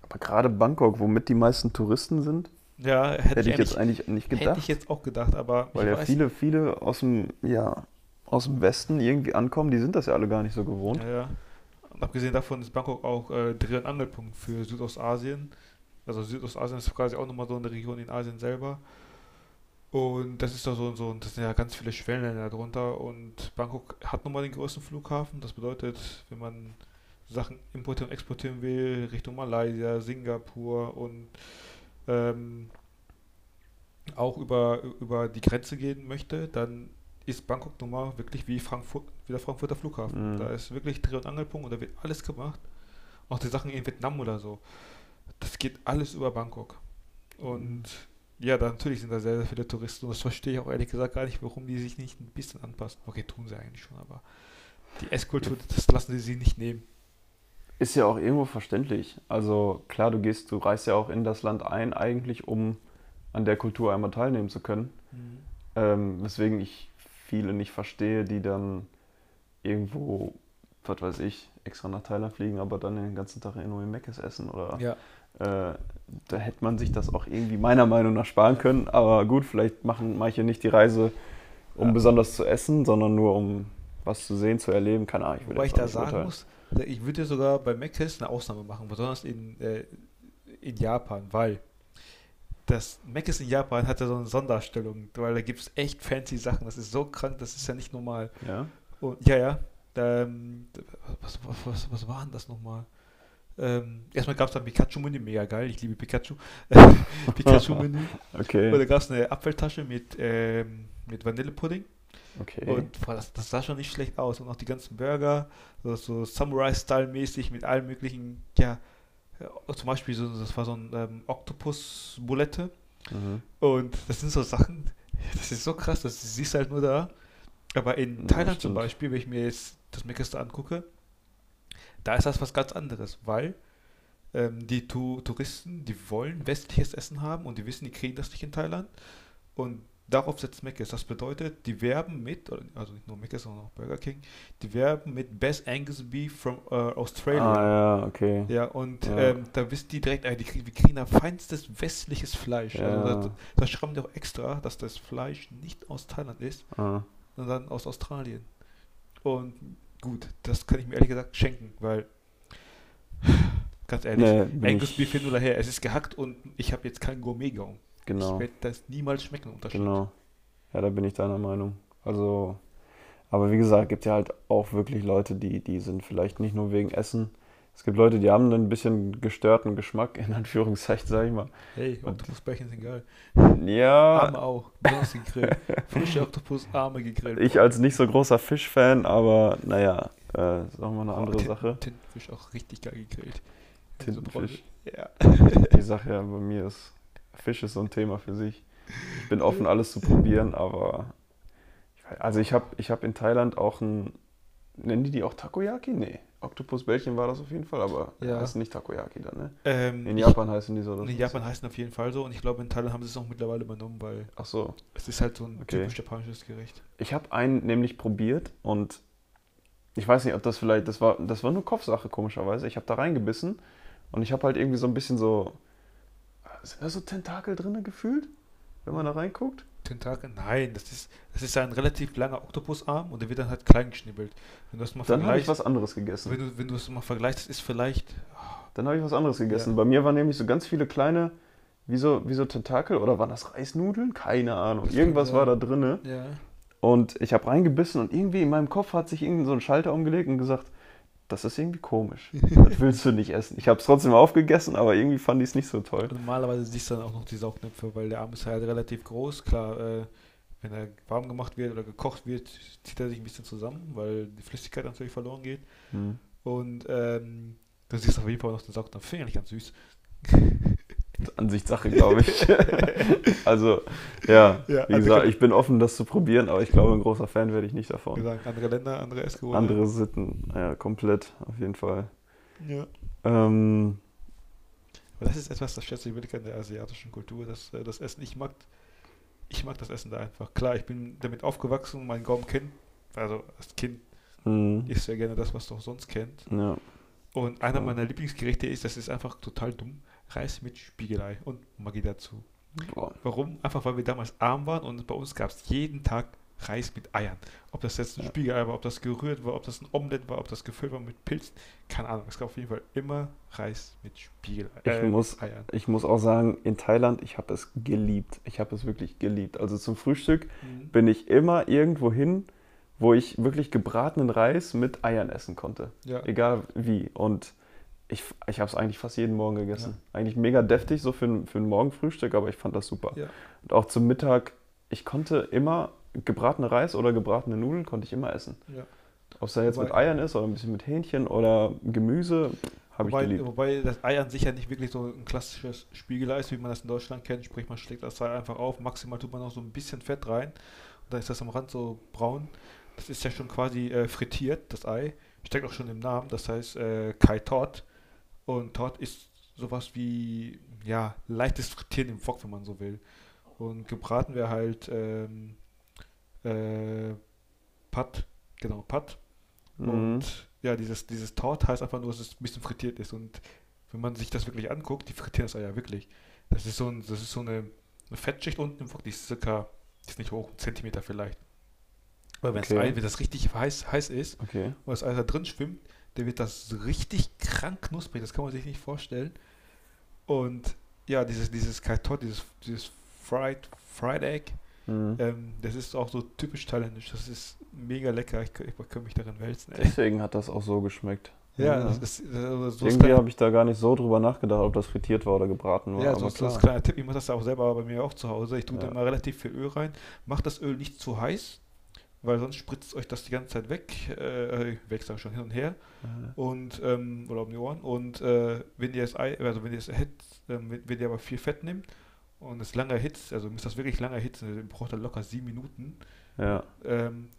Aber gerade Bangkok, womit die meisten Touristen sind, Ja, hätte, hätte ich, ich jetzt eigentlich, nicht hätte gedacht. ich jetzt auch gedacht, aber Weil ja viele, viele aus dem, ja, aus dem Westen irgendwie ankommen, die sind das ja alle gar nicht so gewohnt. Ja, ja. Abgesehen davon ist Bangkok auch äh, Dreh- und Angelpunkt für Südostasien. Also Südostasien ist quasi auch nochmal so eine Region in Asien selber. Und das ist doch so, so das sind ja ganz viele Schwellenländer darunter. Und Bangkok hat nochmal den größten Flughafen. Das bedeutet, wenn man Sachen importieren und exportieren will, Richtung Malaysia, Singapur und ähm, auch über, über die Grenze gehen möchte, dann ist Bangkok nun mal wirklich wie Frankfurt, wie der Frankfurter Flughafen. Mhm. Da ist wirklich Dreh- und Angelpunkt und da wird alles gemacht. Auch die Sachen in Vietnam oder so. Das geht alles über Bangkok. Und ja, da natürlich sind da sehr, sehr viele Touristen und das verstehe ich auch ehrlich gesagt gar nicht, warum die sich nicht ein bisschen anpassen. Okay, tun sie eigentlich schon, aber die Esskultur, das lassen sie sich nicht nehmen. Ist ja auch irgendwo verständlich. Also klar, du gehst, du reist ja auch in das Land ein, eigentlich, um an der Kultur einmal teilnehmen zu können. Ähm, weswegen ich viele nicht verstehe, die dann irgendwo, was weiß ich, extra nach Thailand fliegen, aber dann den ganzen Tag nur im Meckes essen oder Ja, äh, da hätte man sich das auch irgendwie meiner Meinung nach sparen können. Aber gut, vielleicht machen manche nicht die Reise, um Ja. besonders zu essen, sondern nur um was zu sehen, zu erleben. Keine Ahnung. will Wobei ich da sagen urteilen. muss, ich würde sogar bei Mc's eine Ausnahme machen, besonders in, äh, in Japan, weil das Mc's in Japan hat ja so eine Sonderstellung, weil da gibt es echt fancy Sachen, das ist so krank, das ist ja nicht normal. Ja. Und, ja, ja, ähm, was, was, was, was war denn das nochmal? Ähm, erstmal gab es da ein Pikachu-Menü, mega geil, ich liebe Pikachu. Pikachu-Menü. Und Okay. da gab es eine Apfeltasche mit, ähm, mit Vanillepudding. okay. Und boah, das, das sah schon nicht schlecht aus. Und auch die ganzen Burger, so, so Samurai-Style-mäßig mit allen möglichen, ja, zum Beispiel so, das war so ein ähm, Oktopus-Bulette. mhm. Und das sind so Sachen, das ist so krass, das siehst du halt nur da. Aber in Ja, Thailand zum. Beispiel, wenn ich mir jetzt das Meckeste angucke, da ist das was ganz anderes, weil ähm, die tu Touristen, die wollen westliches Essen haben und die wissen, die kriegen das nicht in Thailand. Und darauf setzt Mc's. Das bedeutet, die werben mit, also nicht nur Mc's, sondern auch Burger King, die werben mit Best Angus Beef from äh, Australia. Ah ja, okay. Ja, und Ja. Ähm, da wissen die direkt, äh, die kriegen, wir kriegen da feinstes westliches Fleisch. Ja. Also da, da schreiben die auch extra, dass das Fleisch nicht aus Thailand ist, Ah. sondern aus Australien. Und gut, das kann ich mir ehrlich gesagt schenken, weil ganz ehrlich, Nee, Angus Beef hin oder her, es ist gehackt und ich habe jetzt keinen Gourmet-Gaumen. Genau. Ich werde das niemals schmecken, Unterschied. Genau. Ja, da bin ich deiner Meinung. Also, aber wie gesagt, gibt ja halt auch wirklich Leute, die, die sind vielleicht nicht nur wegen Essen. Es gibt Leute, die haben einen bisschen gestörten Geschmack, in Anführungszeichen, sag ich mal. Hey, Oktopusbällchen sind geil. Ja, Arme auch, besonders gegrillt. Frische Oktopus, Arme gegrillt. ich als nicht so großer Fischfan, aber naja, äh, ist auch mal eine andere Tin- Sache. Tintenfisch auch richtig geil gegrillt. Tintenfisch. Ja. Ich sag ja, bei mir ist Fisch ist so ein Thema für sich. Ich bin offen, alles zu probieren, aber also ich habe ich hab in Thailand auch ein, nennen die die auch Takoyaki? Nee, Oktopusbällchen war das auf jeden Fall, aber Ja. heißen nicht Takoyaki dann, ne? Ähm, In Japan heißen die so. In Japan heißen auf jeden Fall so und ich glaube in Thailand haben sie es auch mittlerweile übernommen, weil Ach so. es ist halt so ein Okay. typisch japanisches Gericht. Ich habe einen nämlich probiert und ich weiß nicht, ob das vielleicht, das war, das war nur Kopfsache komischerweise. Ich habe da reingebissen und ich habe halt irgendwie so ein bisschen so, sind da so Tentakel drinne gefühlt, wenn man da reinguckt? Tentakel? Nein, das ist, das ist ein relativ langer Oktopusarm und der wird dann halt klein geschnibbelt. Wenn du das mal Dann habe ich was anderes gegessen. wenn du, wenn du es mal vergleichst, das ist vielleicht, Dann habe ich was anderes gegessen. Ja. Bei mir waren nämlich so ganz viele kleine, wie so, wie so Tentakel oder waren das Reisnudeln? Keine Ahnung. Das Irgendwas war da drinne. ja, Und ich habe reingebissen und irgendwie in meinem Kopf hat sich irgend so ein Schalter umgelegt und gesagt, das ist irgendwie komisch. Das willst du nicht essen. Ich habe es trotzdem aufgegessen, aber irgendwie fand ich es nicht so toll. normalerweise siehst du dann auch noch die Saugnäpfe, weil der Arm ist halt relativ groß. Klar, äh, wenn er warm gemacht wird oder gekocht wird, zieht er sich ein bisschen zusammen, weil die Flüssigkeit natürlich verloren geht. Hm. Und ähm, du siehst auf jeden Fall noch den Saugnapf. Finde ich ganz süß. Ansichtssache, glaube ich. also, ja, Ja, wie also gesagt, ich bin offen, das zu probieren, aber ich glaube, ein großer Fan werde ich nicht Wie davon. gesagt, andere Länder, andere Essgewohnheiten. Andere Sitten, ja, komplett, auf jeden Fall. Ja. Ähm, Aber das ist etwas, das schätze ich wirklich an der asiatischen Kultur, dass äh, das Essen, ich mag, ich mag das Essen da einfach. Klar, ich bin damit aufgewachsen, mein Gaumen kennt, also als Kind mh, isst ja gerne das, was du auch sonst kennt. ja. Und einer meiner Lieblingsgerichte ist, das ist einfach total dumm, Reis mit Spiegelei und Maggi dazu. Boah. Warum? Einfach weil wir damals arm waren und bei uns gab es jeden Tag Reis mit Eiern. Ob das jetzt ein Ja. Spiegelei war, ob das gerührt war, ob das ein Omelett war, ob das gefüllt war mit Pilz, keine Ahnung. Es gab auf jeden Fall immer Reis mit Spiegelei. Ich äh, muss- Eiern. Ich muss auch sagen, in Thailand, ich habe es geliebt. Ich habe es wirklich geliebt. Also zum Frühstück Mhm. bin ich immer irgendwo hin, wo ich wirklich gebratenen Reis mit Eiern essen konnte. Ja. Egal wie. Und ich, ich habe es eigentlich fast jeden Morgen gegessen. Eigentlich mega deftig, so für ein, für ein Morgenfrühstück, aber ich fand das super. Ja. Und auch zum Mittag, ich konnte immer gebratene Reis oder gebratene Nudeln konnte ich immer essen. Ja. Ob es da jetzt Wobei- mit Eiern ist oder ein bisschen mit Hähnchen oder Gemüse, habe ich geliebt. wobei das Ei an sich ja nicht wirklich so ein klassisches Spiegelei ist, wie man das in Deutschland kennt. Sprich, man schlägt das Ei einfach auf, maximal tut man noch so ein bisschen Fett rein und dann ist das am Rand so braun. Das ist ja schon quasi äh, frittiert, das Ei. Steckt auch schon im Namen, das heißt äh, Kai Tot. Und Tot ist sowas wie, ja, leichtes Frittieren im Wok, wenn man so will. Und gebraten wäre halt ähm, äh, Pat, genau, Pat. Mhm. Und ja, dieses, dieses Tort heißt einfach nur, dass es ein bisschen frittiert ist. Und wenn man sich das wirklich anguckt, die frittieren das ja wirklich. Das ist so, ein, das ist so eine, eine Fettschicht unten im Wok, die ist circa, die ist nicht hoch, einen Zentimeter vielleicht. Weil wenn, Okay. das Ei, wenn das richtig heiß, heiß ist Okay. und das Ei da drin schwimmt, dann wird das richtig krank knusprig. Das kann man sich nicht vorstellen. Und ja, dieses, dieses Kaitot, dieses, dieses Fried, Fried Egg, Mhm. ähm, das ist auch so typisch thailändisch. Das ist mega lecker. Ich, ich kann mich darin wälzen. Ey. Deswegen hat das auch so geschmeckt. Ja, das ist also so Irgendwie habe ich da gar nicht so drüber nachgedacht, ob das frittiert war oder gebraten war. ja, so, so klar. als kleiner Tipp, ich mache das auch selber bei mir auch zu Hause. Ich tue da Ja. mal relativ viel Öl rein. Macht das Öl nicht zu heiß, weil sonst spritzt euch das die ganze Zeit weg. Äh, weg sag ich schon hin und her. Und, ähm, oder um die Ohren. Und äh, wenn ihr das Ei, also wenn ihr es erhitzt, ähm, wenn, wenn ihr aber viel Fett nimmt und es lange erhitzt, also ihr müsst das wirklich lange erhitzen, ihr braucht dann locker sieben Minuten. Ja. Ähm,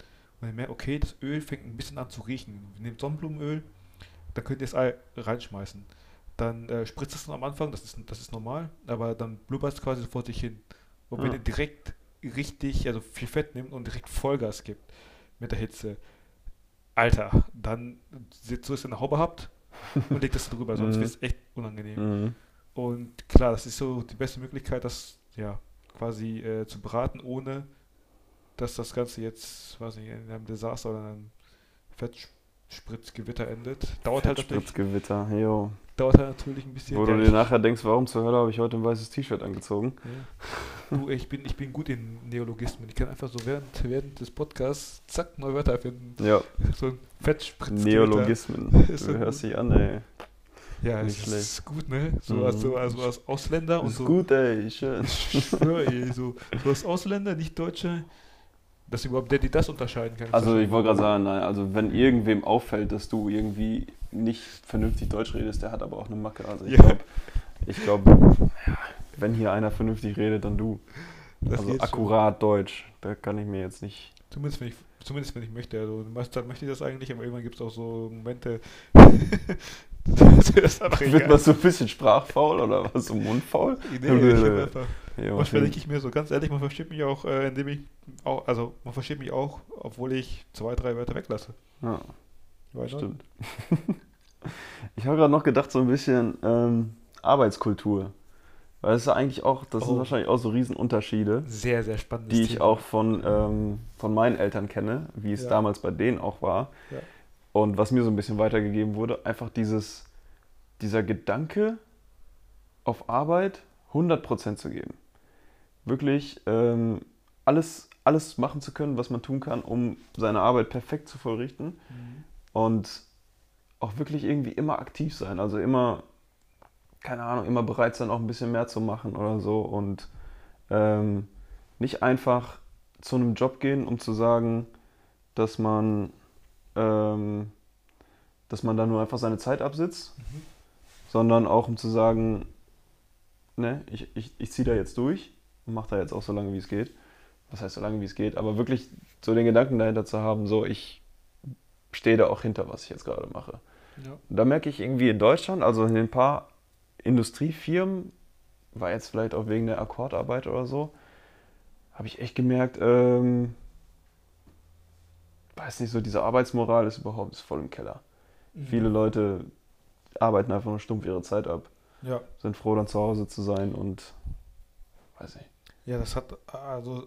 und ihr merkt, okay, das Öl fängt ein bisschen an zu riechen. Nehmt Sonnenblumenöl, dann könnt ihr das Ei reinschmeißen. Dann äh, spritzt es am Anfang, das ist, das ist normal, aber dann blubbert es quasi vor sich hin. Und wenn Ah. ihr direkt richtig, also viel Fett nimmt und direkt Vollgas gibt mit der Hitze, Alter, dann seht so, dass ihr eine Haube habt und legt das drüber, sonst Mhm. wird es echt unangenehm. Mhm. Und klar, das ist so die beste Möglichkeit, das ja quasi äh, zu braten, ohne dass das Ganze jetzt, weiß nicht, in einem Desaster oder in einem Fettspritzgewitter endet. Dauert halt, Spritzgewitter, jo. dauert halt natürlich ein bisschen. Wo du dir nachher denkst, warum zur Hölle habe ich heute ein weißes T-Shirt angezogen? Ja. Du, ich bin, ich bin gut in Neologismen. Ich kann einfach so während, während des Podcasts zack neue Wörter erfinden. Ja, So ein Fettspritzgewitter. Neologismen. Ist Du so hörst dich an, ey. Ja, Nicht schlecht. ist gut, ne? So, Mhm. als, so also als Ausländer und Ist so. gut, ey, schön. Ich schwöre, ey, so, so als Ausländer, nicht Deutsche, dass überhaupt der, die das unterscheiden kann. Also ich wollte gerade sagen, nein, also wenn irgendwem auffällt, dass du irgendwie nicht vernünftig Deutsch redest, der hat aber auch eine Macke. Also ich Ja. glaube, glaub, ja, wenn hier einer vernünftig redet, dann du. Das also geht schon. akkurat Deutsch, da kann ich mir jetzt nicht. Zumindest wenn ich, zumindest wenn ich möchte. Also meist dann möchte ich das eigentlich, aber irgendwann gibt es auch so Momente. Wird man so ein bisschen sprachfaul oder was, so mundfaul? Nee, ich Ja, manchmal denke ich mir so, ganz ehrlich, man versteht mich auch, äh, indem ich auch, also man versteht mich auch, obwohl ich zwei, drei Wörter weglasse. ja, Weißt du? stimmt. ich habe gerade noch gedacht, so ein bisschen ähm, Arbeitskultur. Weil das ist ja eigentlich auch, das sind Oh. wahrscheinlich auch so Riesenunterschiede. Sehr, sehr spannend. die ich auch von, ähm, von meinen Eltern kenne, wie es Ja. damals bei denen auch war. Ja. Und was mir so ein bisschen weitergegeben wurde, einfach dieses, dieser Gedanke, auf Arbeit 100% zu geben. Wirklich ähm, alles, alles machen zu können, was man tun kann, um seine Arbeit perfekt zu vollrichten. Mhm. Und auch wirklich irgendwie immer aktiv sein. Also immer, keine Ahnung, immer bereit sein, auch ein bisschen mehr zu machen oder so. Und ähm, nicht einfach zu einem Job gehen, um zu sagen, dass man, ähm, dass man da nur einfach seine Zeit absitzt, Mhm. sondern auch um zu sagen, ne, ich, ich, ich ziehe da jetzt durch und mache da jetzt auch so lange, wie es geht. Was heißt so lange, wie es geht, aber wirklich so den Gedanken dahinter zu haben, so ich stehe da auch hinter, was ich jetzt gerade mache. Ja. Da merke ich irgendwie in Deutschland, also in ein paar Industriefirmen, war jetzt vielleicht auch wegen der Akkordarbeit oder so, habe ich echt gemerkt, ähm, weiß nicht, so diese Arbeitsmoral ist überhaupt ist voll im Keller. Mhm. Viele Leute arbeiten einfach nur stumpf ihre Zeit ab, Ja. sind froh, dann zu Hause zu sein und weiß nicht. Ja, das hat also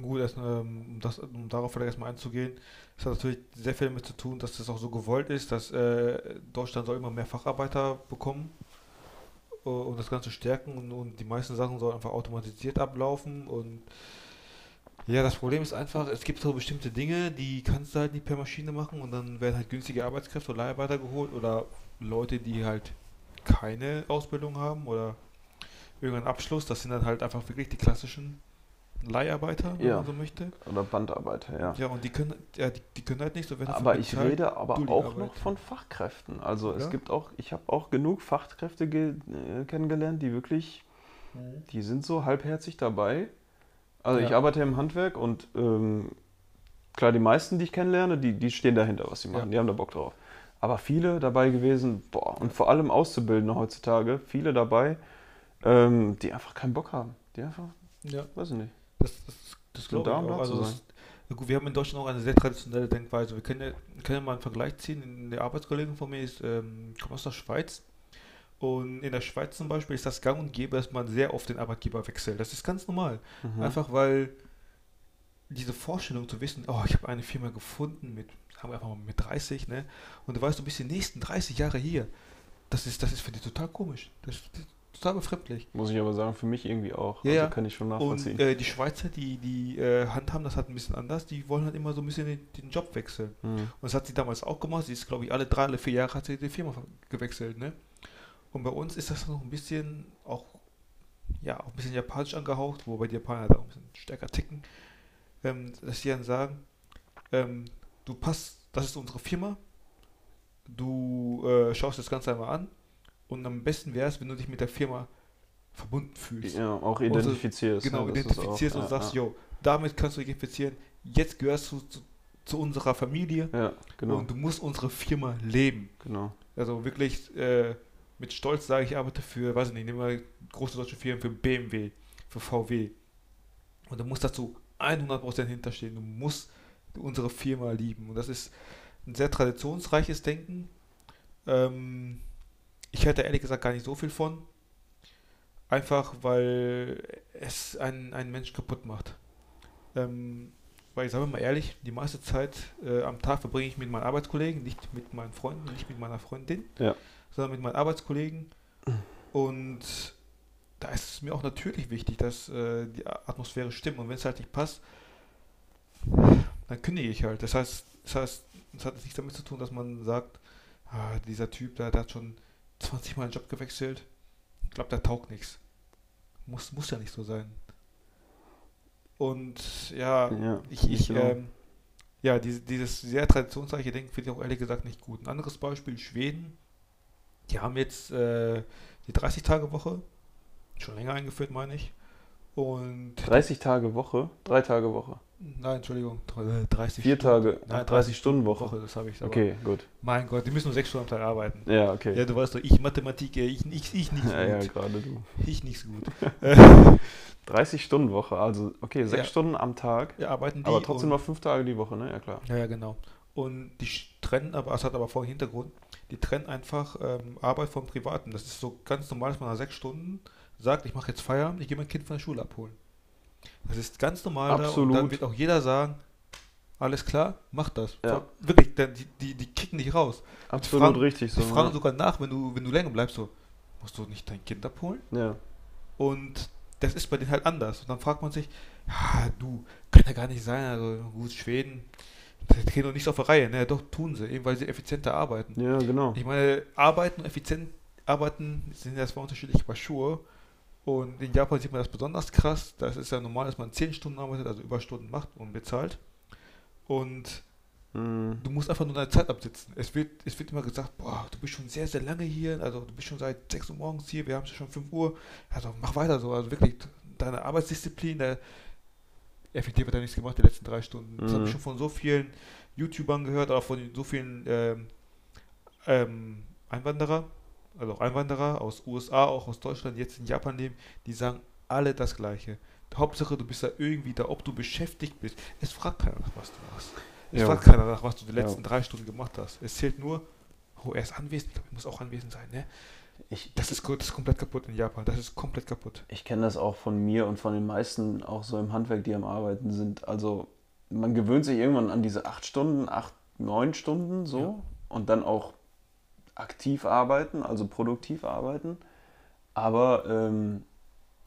gut, erst, ähm, um, das, um darauf vielleicht erstmal einzugehen, das hat natürlich sehr viel damit zu tun, dass das auch so gewollt ist, dass äh, Deutschland soll immer mehr Facharbeiter bekommen äh, und das Ganze stärken und, und die meisten Sachen sollen einfach automatisiert ablaufen und ja, das Problem ist einfach, es gibt so bestimmte Dinge, die kannst du halt nicht per Maschine machen und dann werden halt günstige Arbeitskräfte oder Leiharbeiter geholt oder Leute, die halt keine Ausbildung haben oder irgendeinen Abschluss. Das sind dann halt einfach wirklich die klassischen Leiharbeiter, wenn Ja. man so möchte. Oder Bandarbeiter, ja. Ja, und die können, ja, die, die können halt nicht so, wenn du Aber ich rede aber auch noch von Fachkräften. Also es Ja? gibt auch, ich habe auch genug Fachkräfte ge äh, kennengelernt, die wirklich, Mhm. die sind so halbherzig dabei. Also ich Ja. arbeite im Handwerk und ähm, klar, die meisten, die ich kennenlerne, die, die stehen dahinter, was sie machen, Ja. die haben da Bock drauf. Aber viele dabei gewesen, boah, und vor allem Auszubildende heutzutage, viele dabei, ähm, die einfach keinen Bock haben. Die einfach, Ja, weiß ich nicht. das, das, das glaube ich auch. Also das, wir haben in Deutschland auch eine sehr traditionelle Denkweise. Wir können können mal einen Vergleich ziehen. Eine Arbeitskollegin von mir ist, ähm, kommt aus der Schweiz. Und in der Schweiz zum Beispiel ist das gang und gäbe, dass man sehr oft den Arbeitgeber wechselt. Das ist ganz normal. Mhm. Einfach weil diese Vorstellung zu wissen, oh, ich habe eine Firma gefunden mit, sagen wir einfach mal mit 30, ne? Und du weißt, du bist die nächsten 30 Jahre hier. Das ist, das ist für dich total komisch. Das ist total befremdlich. Muss ich aber sagen, für mich irgendwie auch. Ja, also kann ich schon Und nachvollziehen. äh, die Schweizer, die, die äh, handhaben das halt ein bisschen anders, die wollen halt immer so ein bisschen den, den Job wechseln. Mhm. Und das hat sie damals auch gemacht. Sie ist, glaube ich, alle drei, alle vier Jahre hat sie die Firma gewechselt, ne? Und bei uns ist das noch ein bisschen auch, ja, auch ein bisschen japanisch angehaucht, wobei die Japaner da auch ein bisschen stärker ticken, ähm, dass sie dann sagen, ähm, du passt, das ist unsere Firma, du äh, schaust das Ganze einmal an und am besten wäre es, wenn du dich mit der Firma verbunden fühlst. Ja, auch identifizierst. Genau, ne? Identifizierst auch- und ja, sagst, ja. jo, damit kannst du dich identifizieren, jetzt gehörst du zu, zu unserer Familie Ja, genau. und du musst unsere Firma leben. genau. Also wirklich äh, mit Stolz sage ich, arbeite für, weiß ich nicht, nehmen wir große deutsche Firmen, für BMW, für VW. Und du musst dazu 100% hinterstehen. Du musst unsere Firma lieben. Und das ist ein sehr traditionsreiches Denken. Ähm, ich hätte ehrlich gesagt gar nicht so viel von. Einfach weil es einen, einen Mensch kaputt macht. Ähm, weil ich sage mal ehrlich, die meiste Zeit äh, am Tag verbringe ich mit meinen Arbeitskollegen, nicht mit meinen Freunden, nicht mit meiner Freundin, Ja. Sondern mit meinen Arbeitskollegen. Und da ist es mir auch natürlich wichtig, dass äh, die Atmosphäre stimmt. Und wenn es halt nicht passt, dann kündige ich halt. Das heißt, das heißt, es hat nichts damit zu tun, dass man sagt, ah, dieser Typ, der, der hat schon 20 Mal den Job gewechselt. Ich glaube, der taugt nichts. Muss, muss ja nicht so sein. Und ja, Ja, ich, ich, genau. ähm, ja, diese, dieses sehr traditionsreiche Denken finde ich auch ehrlich gesagt nicht gut. Ein anderes Beispiel, Schweden, die haben jetzt äh, die 30-Tage-Woche, schon länger eingeführt, meine ich. Und 30 Tage Woche? Drei Tage Woche? Nein, Entschuldigung, 30 Vier Stunden. Tage? Nein, 30 Stunden Woche. Woche, das habe ich. Okay, gut. Mein Gott, die müssen nur sechs Stunden am Tag arbeiten. Ja, okay. Ja, du weißt doch, ich Mathematik, äh, ich, ich, ich nicht so Ja, ja, gut. gerade du. Ich nicht so gut. 30 Stunden Woche, also okay, sechs Ja. Stunden am Tag, ja, arbeiten die. aber trotzdem noch fünf Tage die Woche, ne? Ja, klar. Ja, ja, genau. Und die trennen, aber es hat aber vorhin Hintergrund, die trennen einfach ähm, Arbeit vom Privaten. Das ist so ganz normal, dass man nach sechs Stunden sagt, ich mache jetzt Feierabend, ich gehe mein Kind von der Schule abholen. Das ist ganz normal da und Absolut. dann wird auch jeder sagen, alles klar, mach das. Ja. Wirklich, denn die, die, die kicken dich raus. Absolut fragen- richtig so. Die fragen ne? sogar nach, wenn du, wenn du länger bleibst, so, musst du nicht dein Kind abholen? Ja. Und das ist bei denen halt anders. Und dann fragt man sich, ja, du, kann ja gar nicht sein, also gut, Schweden, die kriegen doch nichts auf der Reihe. Ne, doch, tun sie, eben weil sie effizienter arbeiten. ja, genau. Ich meine, arbeiten und effizient arbeiten sind ja zwei unterschiedliche Paar Schuhe. Und in Japan sieht man das besonders krass. Das ist ja normal, dass man 10 Stunden arbeitet, also Überstunden macht und bezahlt. Und Mhm. du musst einfach nur deine Zeit absitzen. Es wird, es wird immer gesagt, boah, du bist schon sehr, sehr lange hier, also du bist schon seit 6 Uhr morgens hier, wir haben es schon 5 Uhr. Also mach weiter so. Also wirklich, deine Arbeitsdisziplin, der effektiv hat er nichts gemacht die letzten drei Stunden. Das habe ich Mhm. schon von so vielen YouTubern gehört, auch von so vielen ähm, ähm, Einwanderer, also auch Einwanderer aus USA, auch aus Deutschland, jetzt in Japan leben, die sagen alle das Gleiche. Hauptsache, du bist da irgendwie da, ob du beschäftigt bist. Es fragt keiner nach, was du machst. Es Ja. fragt keiner nach, was du die Ja. letzten drei Stunden gemacht hast. Es zählt nur, oh, er ist anwesend, ich glaube, er muss auch anwesend sein. Ne? Ich, Das, ist, das ist komplett kaputt in Japan. Das ist komplett kaputt. ich kenne das auch von mir und von den meisten auch so im Handwerk, die am Arbeiten sind. Also man gewöhnt sich irgendwann an diese acht Stunden, acht, neun Stunden so Ja. und dann auch aktiv arbeiten, also produktiv arbeiten. Aber ähm,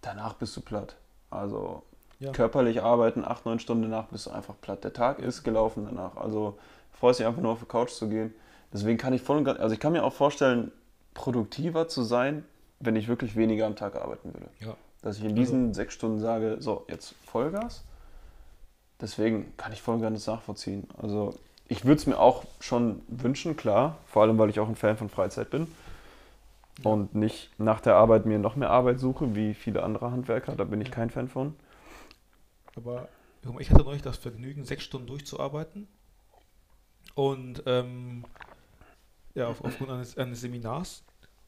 danach bist du platt. Also Ja. körperlich arbeiten, acht, neun Stunden danach bist du einfach platt. Der Tag ist gelaufen danach. Also freust dich einfach nur auf die Couch zu gehen. Deswegen kann ich voll und ganz, also ich kann mir auch vorstellen, produktiver zu sein, wenn ich wirklich weniger am Tag arbeiten würde. Ja. Dass ich in diesen sechs Stunden sage, so, jetzt Vollgas. Deswegen kann ich voll und ganz nachvollziehen. Also ich würde es mir auch schon wünschen, klar. Vor allem, weil ich auch ein Fan von Freizeit bin. Ja. Und nicht nach der Arbeit mir noch mehr Arbeit suche, wie viele andere Handwerker. Da bin ich Ja. kein Fan von. Aber ich hatte neulich das Vergnügen, sechs Stunden durchzuarbeiten. Und ähm, ja, auf, aufgrund eines, eines Seminars.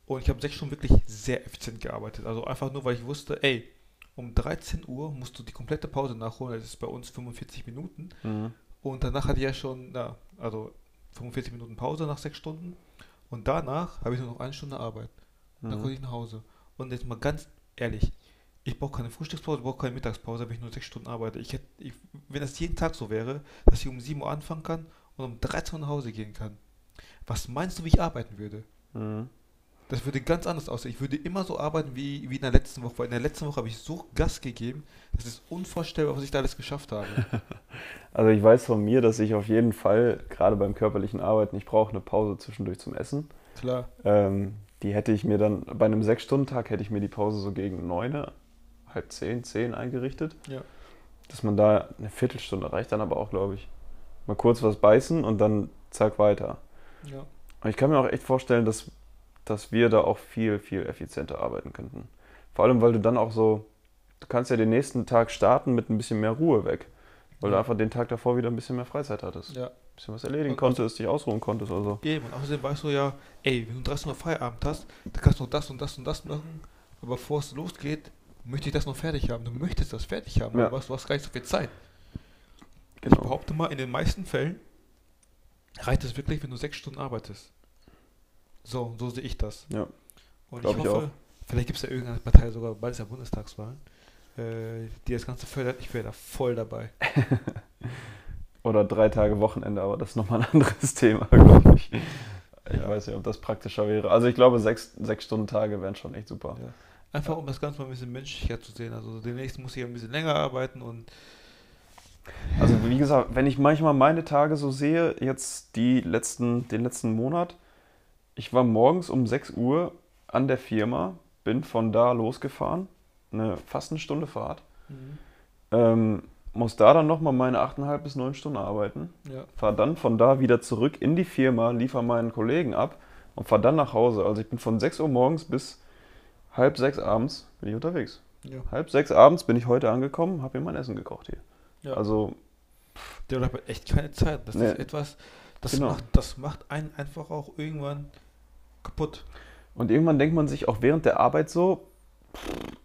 Und ich habe sechs Stunden wirklich sehr effizient gearbeitet. Also einfach nur, weil ich wusste, ey, um 13 Uhr musst du die komplette Pause nachholen. Das ist bei uns 45 Minuten. Mhm. Und danach hatte ich ja schon, na, also 45 Minuten Pause nach sechs Stunden. Und danach habe ich nur noch eine Stunde Arbeit. Dann konnte Mhm. ich nach Hause. Und jetzt mal ganz ehrlich, ich brauche keine Frühstückspause, ich brauche keine Mittagspause, wenn ich nur sechs Stunden arbeite. Ich hätte, ich, wenn das jeden Tag so wäre, dass ich um 7 Uhr anfangen kann und um 13 Uhr nach Hause gehen kann, was meinst du, wie ich arbeiten würde? Mhm. Das würde ganz anders aussehen. Ich würde immer so arbeiten wie, wie in der letzten Woche. Weil in der letzten Woche habe ich so Gas gegeben, das ist unvorstellbar, was ich da alles geschafft habe. Also ich weiß von mir, dass ich auf jeden Fall, gerade beim körperlichen Arbeiten, ich brauche eine Pause zwischendurch zum Essen. Klar. Ähm, die hätte ich mir dann, bei einem Sechs-Stunden-Tag hätte ich mir die Pause so gegen neun, halb zehn, zehn eingerichtet. Ja. Dass man da eine Viertelstunde reicht dann aber auch, glaube ich. Mal kurz was beißen und dann zack weiter. Ja. Und ich kann mir auch echt vorstellen, dass, dass wir da auch viel, viel effizienter arbeiten könnten. Vor allem, weil du dann auch so, du kannst ja den nächsten Tag starten mit ein bisschen mehr Ruhe weg. Weil du Ja. einfach den Tag davor wieder ein bisschen mehr Freizeit hattest. ja. Ein bisschen was erledigen Und- konntest, dich ausruhen konntest oder so. Eben, und außerdem weißt du ja, ey, wenn du 13 Uhr Feierabend hast, dann kannst du noch das und das und das machen, aber bevor es losgeht, möchte ich das noch fertig haben. Du möchtest das fertig haben, Ja. aber du hast gar nicht so viel Zeit. Ich Genau. behaupte mal, in den meisten Fällen reicht es wirklich, wenn du sechs Stunden arbeitest. So, so sehe ich das. Ja. Und Glaub ich ich hoffe, auch. vielleicht gibt es ja irgendeine Partei, sogar bald ist ja Bundestagswahl, äh, die das Ganze fördert. Ich wäre da voll dabei. Oder drei Tage Wochenende, aber das ist nochmal ein anderes Thema, glaube ich. Ich Ja. weiß nicht, ob das praktischer wäre. Also ich glaube, sechs, sechs Stunden Tage wären schon echt super. Ja. Einfach um das Ganze mal ein bisschen menschlicher zu sehen. Also demnächst muss ich ein bisschen länger arbeiten und Also wie gesagt, wenn ich manchmal meine Tage so sehe, jetzt die letzten, den letzten Monat, ich war morgens um 6 Uhr an der Firma, bin von da losgefahren, eine, fast eine Stunde Fahrt. Ähm, muss da dann nochmal meine 8,5 bis 9 Stunden arbeiten, Ja. fahre dann von da wieder zurück in die Firma, liefere meinen Kollegen ab und fahre dann nach Hause. Also ich bin von 6 Uhr morgens bis halb sechs abends bin ich unterwegs. Ja. Halb sechs abends bin ich heute angekommen, habe mir mein Essen gekocht hier. Ja. Also, Der hat echt keine Zeit. Das Nee. ist etwas, das, Genau. macht, das macht einen einfach auch irgendwann kaputt. und irgendwann denkt man sich auch während der Arbeit so,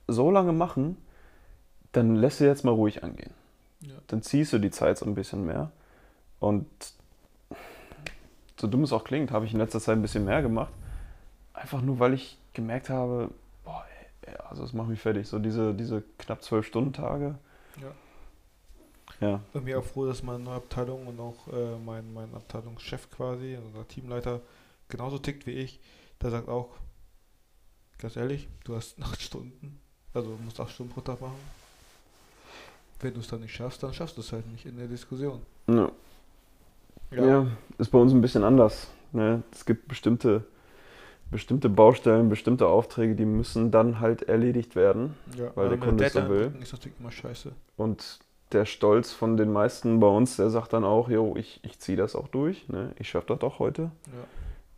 so lange machen, dann lässt du jetzt mal ruhig angehen. Ja. Dann ziehst du die Zeit so ein bisschen mehr. Und so dumm es auch klingt, habe ich in letzter Zeit ein bisschen mehr gemacht. Einfach nur, weil ich gemerkt habe, boah, ey, also es macht mich fertig. So diese, diese knapp zwölf Stunden Tage. Ja. Ja. bin mir auch froh, dass meine Abteilung und auch äh, mein, mein Abteilungschef quasi, der Teamleiter, genauso tickt wie ich. Der sagt auch, ganz ehrlich, du hast acht Stunden, also du musst acht Stunden pro Tag machen. Wenn du es dann nicht schaffst, dann schaffst du es halt nicht in der Diskussion. Ja. Ja. ist bei uns ein bisschen anders. Ne? Es gibt bestimmte, bestimmte Baustellen, bestimmte Aufträge, die müssen dann halt erledigt werden. ja. Weil der Kunde es so will. Ist natürlich immer scheiße. Und der Stolz von den meisten bei uns, der sagt dann auch, jo, ich, ich ziehe das auch durch. Ne? Ich schaffe das doch heute. Ja.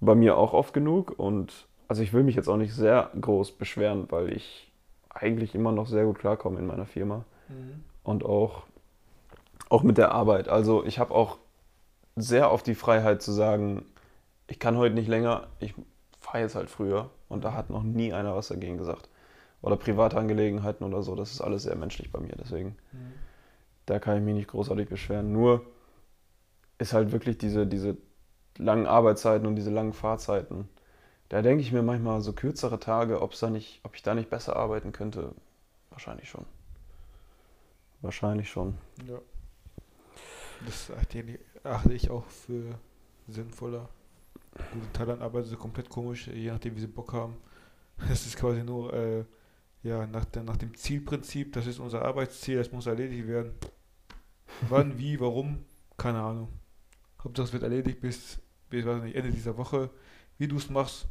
Bei mir auch oft genug. Und also ich will mich jetzt auch nicht sehr groß beschweren, weil ich eigentlich immer noch sehr gut klarkomme in meiner Firma. Mhm. und auch, auch mit der Arbeit. Also ich habe auch sehr oft die Freiheit zu sagen, ich kann heute nicht länger, ich fahre jetzt halt früher. Und da hat noch nie einer was dagegen gesagt. Oder private Angelegenheiten oder so, das ist alles sehr menschlich bei mir. Deswegen, Mhm. Da kann ich mich nicht großartig beschweren. Nur ist halt wirklich diese, diese langen Arbeitszeiten und diese langen Fahrzeiten. Da denke ich mir manchmal so kürzere Tage, ob's da nicht, ob ich da nicht besser arbeiten könnte. Wahrscheinlich schon. Wahrscheinlich schon. Ja. Das achte ich- auch für sinnvoller. Gut, in Thailand arbeiten sie komplett komisch, je nachdem, wie sie Bock haben. Es ist quasi nur äh, ja, nach, der, nach dem Zielprinzip, das ist unser Arbeitsziel, das muss erledigt werden. Wann, wie, warum, keine Ahnung. Hauptsache es wird erledigt bis, bis weiß nicht, Ende dieser Woche. Wie du es machst,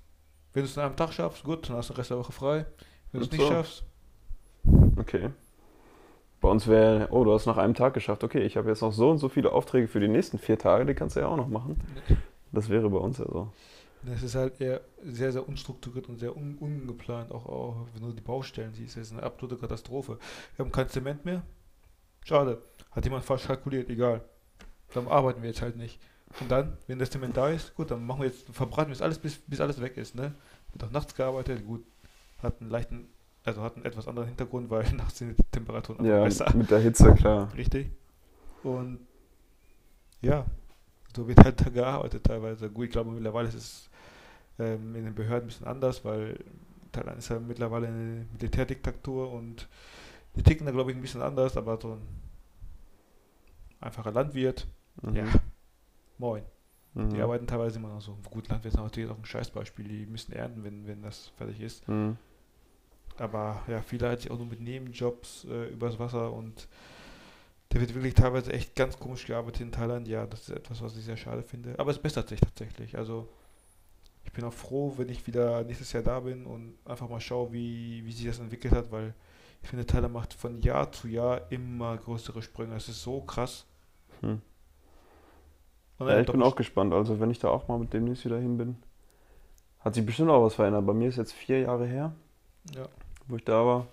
wenn du es an einem Tag schaffst, gut, dann hast du den Rest der Woche frei. Wenn du es nicht so. schaffst, Okay. Bei uns wäre, oh, du hast nach einem Tag geschafft. Okay, ich habe jetzt noch so und so viele Aufträge für die nächsten vier Tage, die kannst du ja auch noch machen. Das wäre bei uns ja so. Es ist halt eher sehr, sehr unstrukturiert und sehr un ungeplant, auch, auch wenn du die Baustellen siehst. Es ist eine absolute Katastrophe. Wir haben kein Zement mehr. Schade. Hat jemand falsch kalkuliert, egal. Dann arbeiten wir jetzt halt nicht. Und dann, wenn das Zement da ist, gut, dann machen wir jetzt, verbraten wir es alles, bis, bis alles weg ist, ne? Wird auch nachts gearbeitet, gut. Hat einen leichten, also hat einen etwas anderen Hintergrund, weil nachts sind die Temperaturen Ja, besser. mit der Hitze, klar. Richtig. Und ja, so wird halt da gearbeitet teilweise. Gut, ich glaube mittlerweile ist es ähm, in den Behörden ein bisschen anders, weil Thailand ist ja mittlerweile eine Militärdiktatur und die ticken da glaube ich ein bisschen anders, aber so ein einfacher Landwirt, Mhm. ja, moin. Mhm. Die arbeiten teilweise immer noch so. Gut, Landwirt ist natürlich auch ein Scheißbeispiel, die müssen ernten, wenn, wenn das fertig ist. Mhm. Aber ja, viele halten sich auch nur mit Nebenjobs äh, übers Wasser und da wird wirklich teilweise echt ganz komisch gearbeitet in Thailand. Ja, das ist etwas, was ich sehr schade finde. Aber es bessert sich tatsächlich. Also ich bin auch froh, wenn ich wieder nächstes Jahr da bin und einfach mal schaue, wie, wie sich das entwickelt hat, weil ich finde, Thailand macht von Jahr zu Jahr immer größere Sprünge. Es ist so krass. Hm. Ja, ich bin auch gespannt. Also, wenn ich da auch mal mit demnächst wieder hin bin, hat sich bestimmt auch was verändert. Bei mir ist jetzt vier Jahre her, Ja, wo ich da war.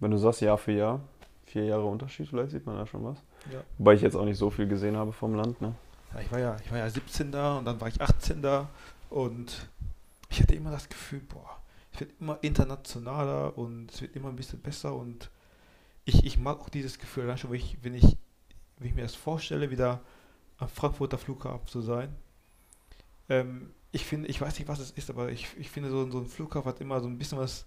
Wenn du sagst Jahr für Jahr, vier Jahre Unterschied, vielleicht sieht man da schon was. ja. Wobei ich jetzt auch nicht so viel gesehen habe vom Land, ne? Ja, ich war ja, ich war ja 17 da und dann war ich 18 da und ich hatte immer das Gefühl, boah, es wird immer internationaler und es wird immer ein bisschen besser und ich, ich mag auch dieses Gefühl, schon, wenn ich, wenn ich, wenn ich mir das vorstelle, wieder am Frankfurter Flughafen zu sein. Ähm, ich finde, ich weiß nicht, was es ist, aber ich, ich finde, so, so ein Flughafen hat immer so ein bisschen was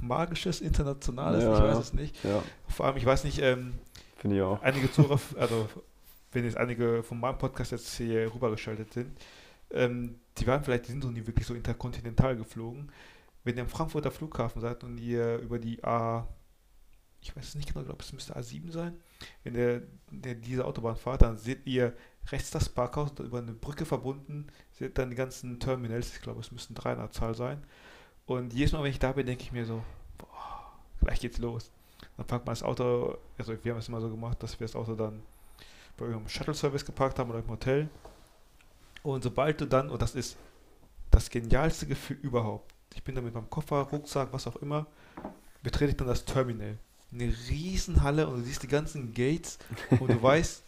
Magisches, Internationales, Ja, ich weiß ja. es nicht. Ja, Vor allem, ich weiß nicht, ähm, finde ich auch. einige Zuhörer, also wenn jetzt einige von meinem Podcast jetzt hier rübergeschaltet sind, ähm, die waren vielleicht, die sind noch nie wirklich so interkontinental geflogen. Wenn ihr am Frankfurter Flughafen seid und ihr über die A, ich weiß es nicht genau, ich glaube es müsste A7 sein, wenn ihr, der diese Autobahn fahrt, dann seht ihr rechts das Parkhaus, über eine Brücke verbunden, seht dann die ganzen Terminals, ich glaube es müssten drei an der Zahl sein. Und jedes Mal, wenn ich da bin, denke ich mir so, boah, gleich geht's los. Dann parkt man das Auto, also wir haben es immer so gemacht, dass wir das Auto dann bei irgendeinem Shuttle-Service geparkt haben oder im Hotel. Und sobald du dann, und das ist das genialste Gefühl überhaupt, ich bin da mit meinem Koffer, Rucksack, was auch immer, betrete ich dann das Terminal. Eine Riesenhalle und du siehst die ganzen Gates und du weißt,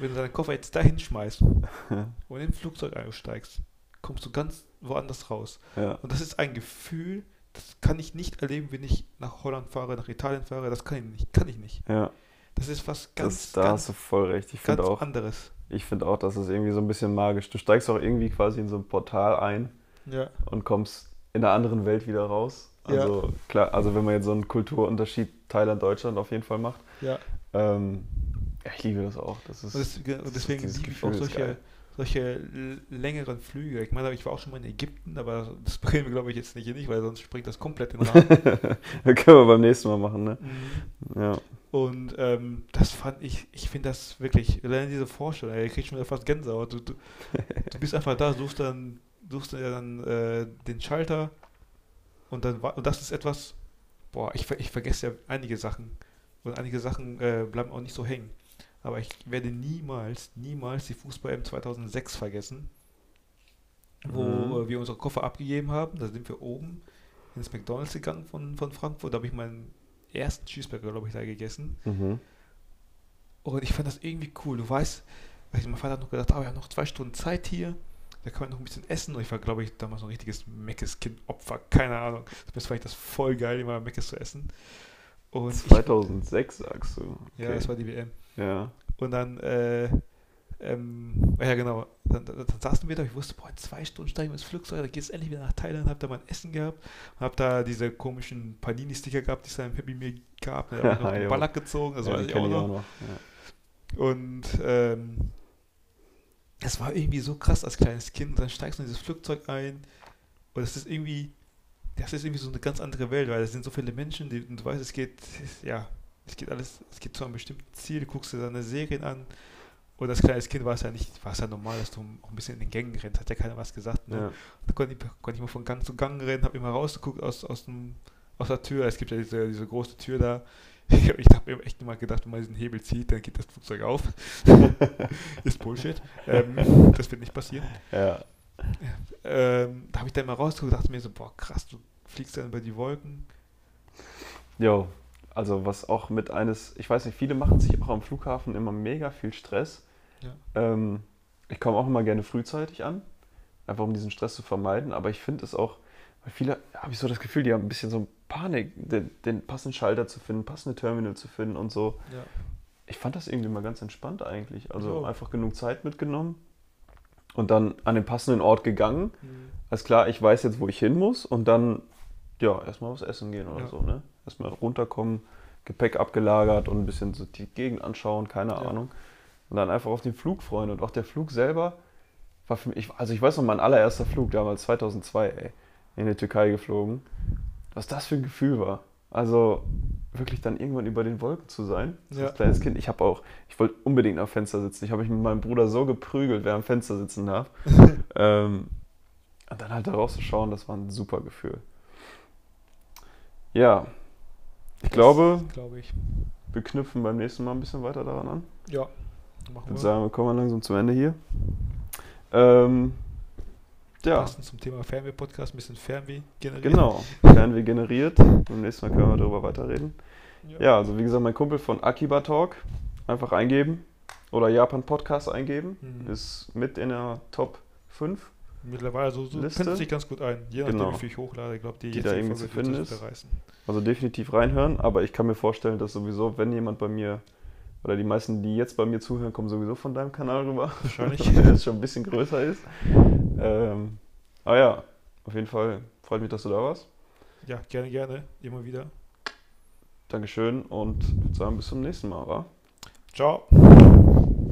wenn du deinen Koffer jetzt dahin schmeißt und in ein Flugzeug einsteigst, kommst du ganz woanders raus. Ja. Und das ist ein Gefühl, das kann ich nicht erleben, wenn ich nach Holland fahre, nach Italien fahre. Das kann ich nicht. Kann ich nicht. Ja. Das ist was ganz, das, da ganz, hast du voll recht. Ich finde auch, anderes. ich finde auch, das ist irgendwie so ein bisschen magisch. Du steigst auch irgendwie quasi in so ein Portal ein Ja. und kommst in einer anderen Welt wieder raus. Ja. Also klar, also wenn man jetzt so einen Kulturunterschied Thailand-Deutschland auf jeden Fall macht. ja. Ähm, ja, ich liebe das auch. Das ist, Und, das, deswegen liebe ich auch solche, solche längeren Flüge. Ich meine, ich war auch schon mal in Ägypten, aber das bringen wir, glaube ich, jetzt nicht hier nicht, weil sonst springt das komplett in den Rahmen. können wir beim nächsten Mal machen, ne? Mhm. Ja. Und ähm, das fand ich, ich finde das wirklich, allein diese Vorstellung, ey, ich krieg schon fast Gänsehaut. Du, du, du bist einfach da, suchst dann, suchst dann äh, den Schalter und dann und das ist etwas, boah, ich, ich vergesse ja einige Sachen und einige Sachen äh, bleiben auch nicht so hängen. Aber ich werde niemals, niemals die Fußball-M 2006 vergessen, wo Mhm. wir unsere Koffer abgegeben haben. Da sind wir oben ins McDonalds gegangen von, von Frankfurt. Da habe ich meinen ersten Cheeseburger, glaube ich, da gegessen. Mhm. Und ich fand das irgendwie cool. Du weißt, weil mein Vater hat noch gedacht, ah, wir haben noch zwei Stunden Zeit hier. Da kann man noch ein bisschen essen. Und ich war, glaube ich, damals noch ein richtiges Meckes-Kind-Opfer. Keine Ahnung. Das fand ich das voll geil, immer Meckes zu essen. Und ich, 2006 sagst du. ja, Okay. das war die WM. ja. Und dann, äh, ähm, ja genau, dann, dann, dann saßen wir da, ich wusste, boah, in zwei Stunden steigen wir ins Flugzeug, dann geht es endlich wieder nach Thailand, hab da mein Essen gehabt, hab da diese komischen Panini-Sticker gehabt, die es da im Happy Meal gab, da hab ich noch den Ballack gezogen, das ja, weiß ich auch noch. auch noch. Ja. Und ähm, es war irgendwie so krass als kleines Kind. Dann steigst du in dieses Flugzeug ein und es ist irgendwie, das ist irgendwie so eine ganz andere Welt, weil es sind so viele Menschen, die, und du weißt, es geht, ja, es geht alles, es geht zu einem bestimmten Ziel, du guckst dir deine Serien an. Und als kleines Kind war es ja nicht, war es ja normal, dass du auch ein bisschen in den Gängen rennst, hat ja keiner was gesagt. Ne? Ja. Da konnte ich, konnte ich mal von Gang zu Gang rennen, habe immer rausgeguckt aus, aus, dem, aus der Tür. Es gibt ja diese, diese große Tür da. Ich, habe mir echt immer gedacht, wenn man diesen Hebel zieht, dann geht das Flugzeug auf. Ist Bullshit. Ähm, das wird nicht passieren. ja. Ähm, da habe ich dann mal rausgeguckt und dachte mir so, boah, krass, du fliegst dann über die Wolken. Jo, also was auch mit eines, ich weiß nicht, viele machen sich auch am Flughafen immer mega viel Stress. Ja. Ähm, ich komme auch immer gerne frühzeitig an, einfach um diesen Stress zu vermeiden, aber ich finde es auch, weil viele, habe ich so das Gefühl, die haben ein bisschen so Panik, den, den passenden Schalter zu finden, passende Terminal zu finden und so. Ja. Ich fand das irgendwie mal ganz entspannt eigentlich. Also Ja. einfach genug Zeit mitgenommen und dann an den passenden Ort gegangen. Mhm. Alles klar, ich weiß jetzt, wo ich hin muss und dann, ja, erstmal was essen gehen oder Ja. so, ne? Erstmal runterkommen, Gepäck abgelagert und ein bisschen so die Gegend anschauen, keine Ja. Ahnung. Und dann einfach auf den Flug freuen. Und auch der Flug selber war für mich, also ich weiß noch, mein allererster Flug damals, 2002, ey, in die Türkei geflogen. Was das für ein Gefühl war. Also wirklich dann irgendwann über den Wolken zu sein. Ja. Als kleines Kind. Ich habe auch, ich wollte unbedingt am Fenster sitzen. Ich habe mich mit meinem Bruder so geprügelt, wer am Fenster sitzen darf. ähm, und dann halt da rauszuschauen, das war ein super Gefühl. Ja, ich glaube, Glaube ich. wir knüpfen beim nächsten Mal ein bisschen weiter daran an. Ja. Ich Machen würde wir. sagen, wir kommen langsam zum Ende hier. Ähm, ja, Passend zum Thema Fernweh-Podcast, ein bisschen Fernweh generiert. genau. Wir generiert. Beim nächsten Mal können wir darüber weiterreden. Ja. Ja, also wie gesagt, mein Kumpel von Akiba Talk, einfach eingeben oder Japan Podcast eingeben, Mhm. ist mit in der Top 5, Mittlerweile so, so Liste. pendelt sich ganz gut ein. Je nachdem, Genau. wie viel ich hochlade. Ich glaube, die, Die da irgendwie zu finden ist. also definitiv reinhören, aber ich kann mir vorstellen, dass sowieso, wenn jemand bei mir oder die meisten, die jetzt bei mir zuhören, kommen sowieso von deinem Kanal rüber, Wahrscheinlich. der jetzt schon ein bisschen größer ist. Ähm, aber ja, auf jeden Fall freut mich, dass du da warst. Ja, gerne, gerne. Immer wieder. Dankeschön und ich würde sagen, bis zum nächsten Mal, wa? Ciao.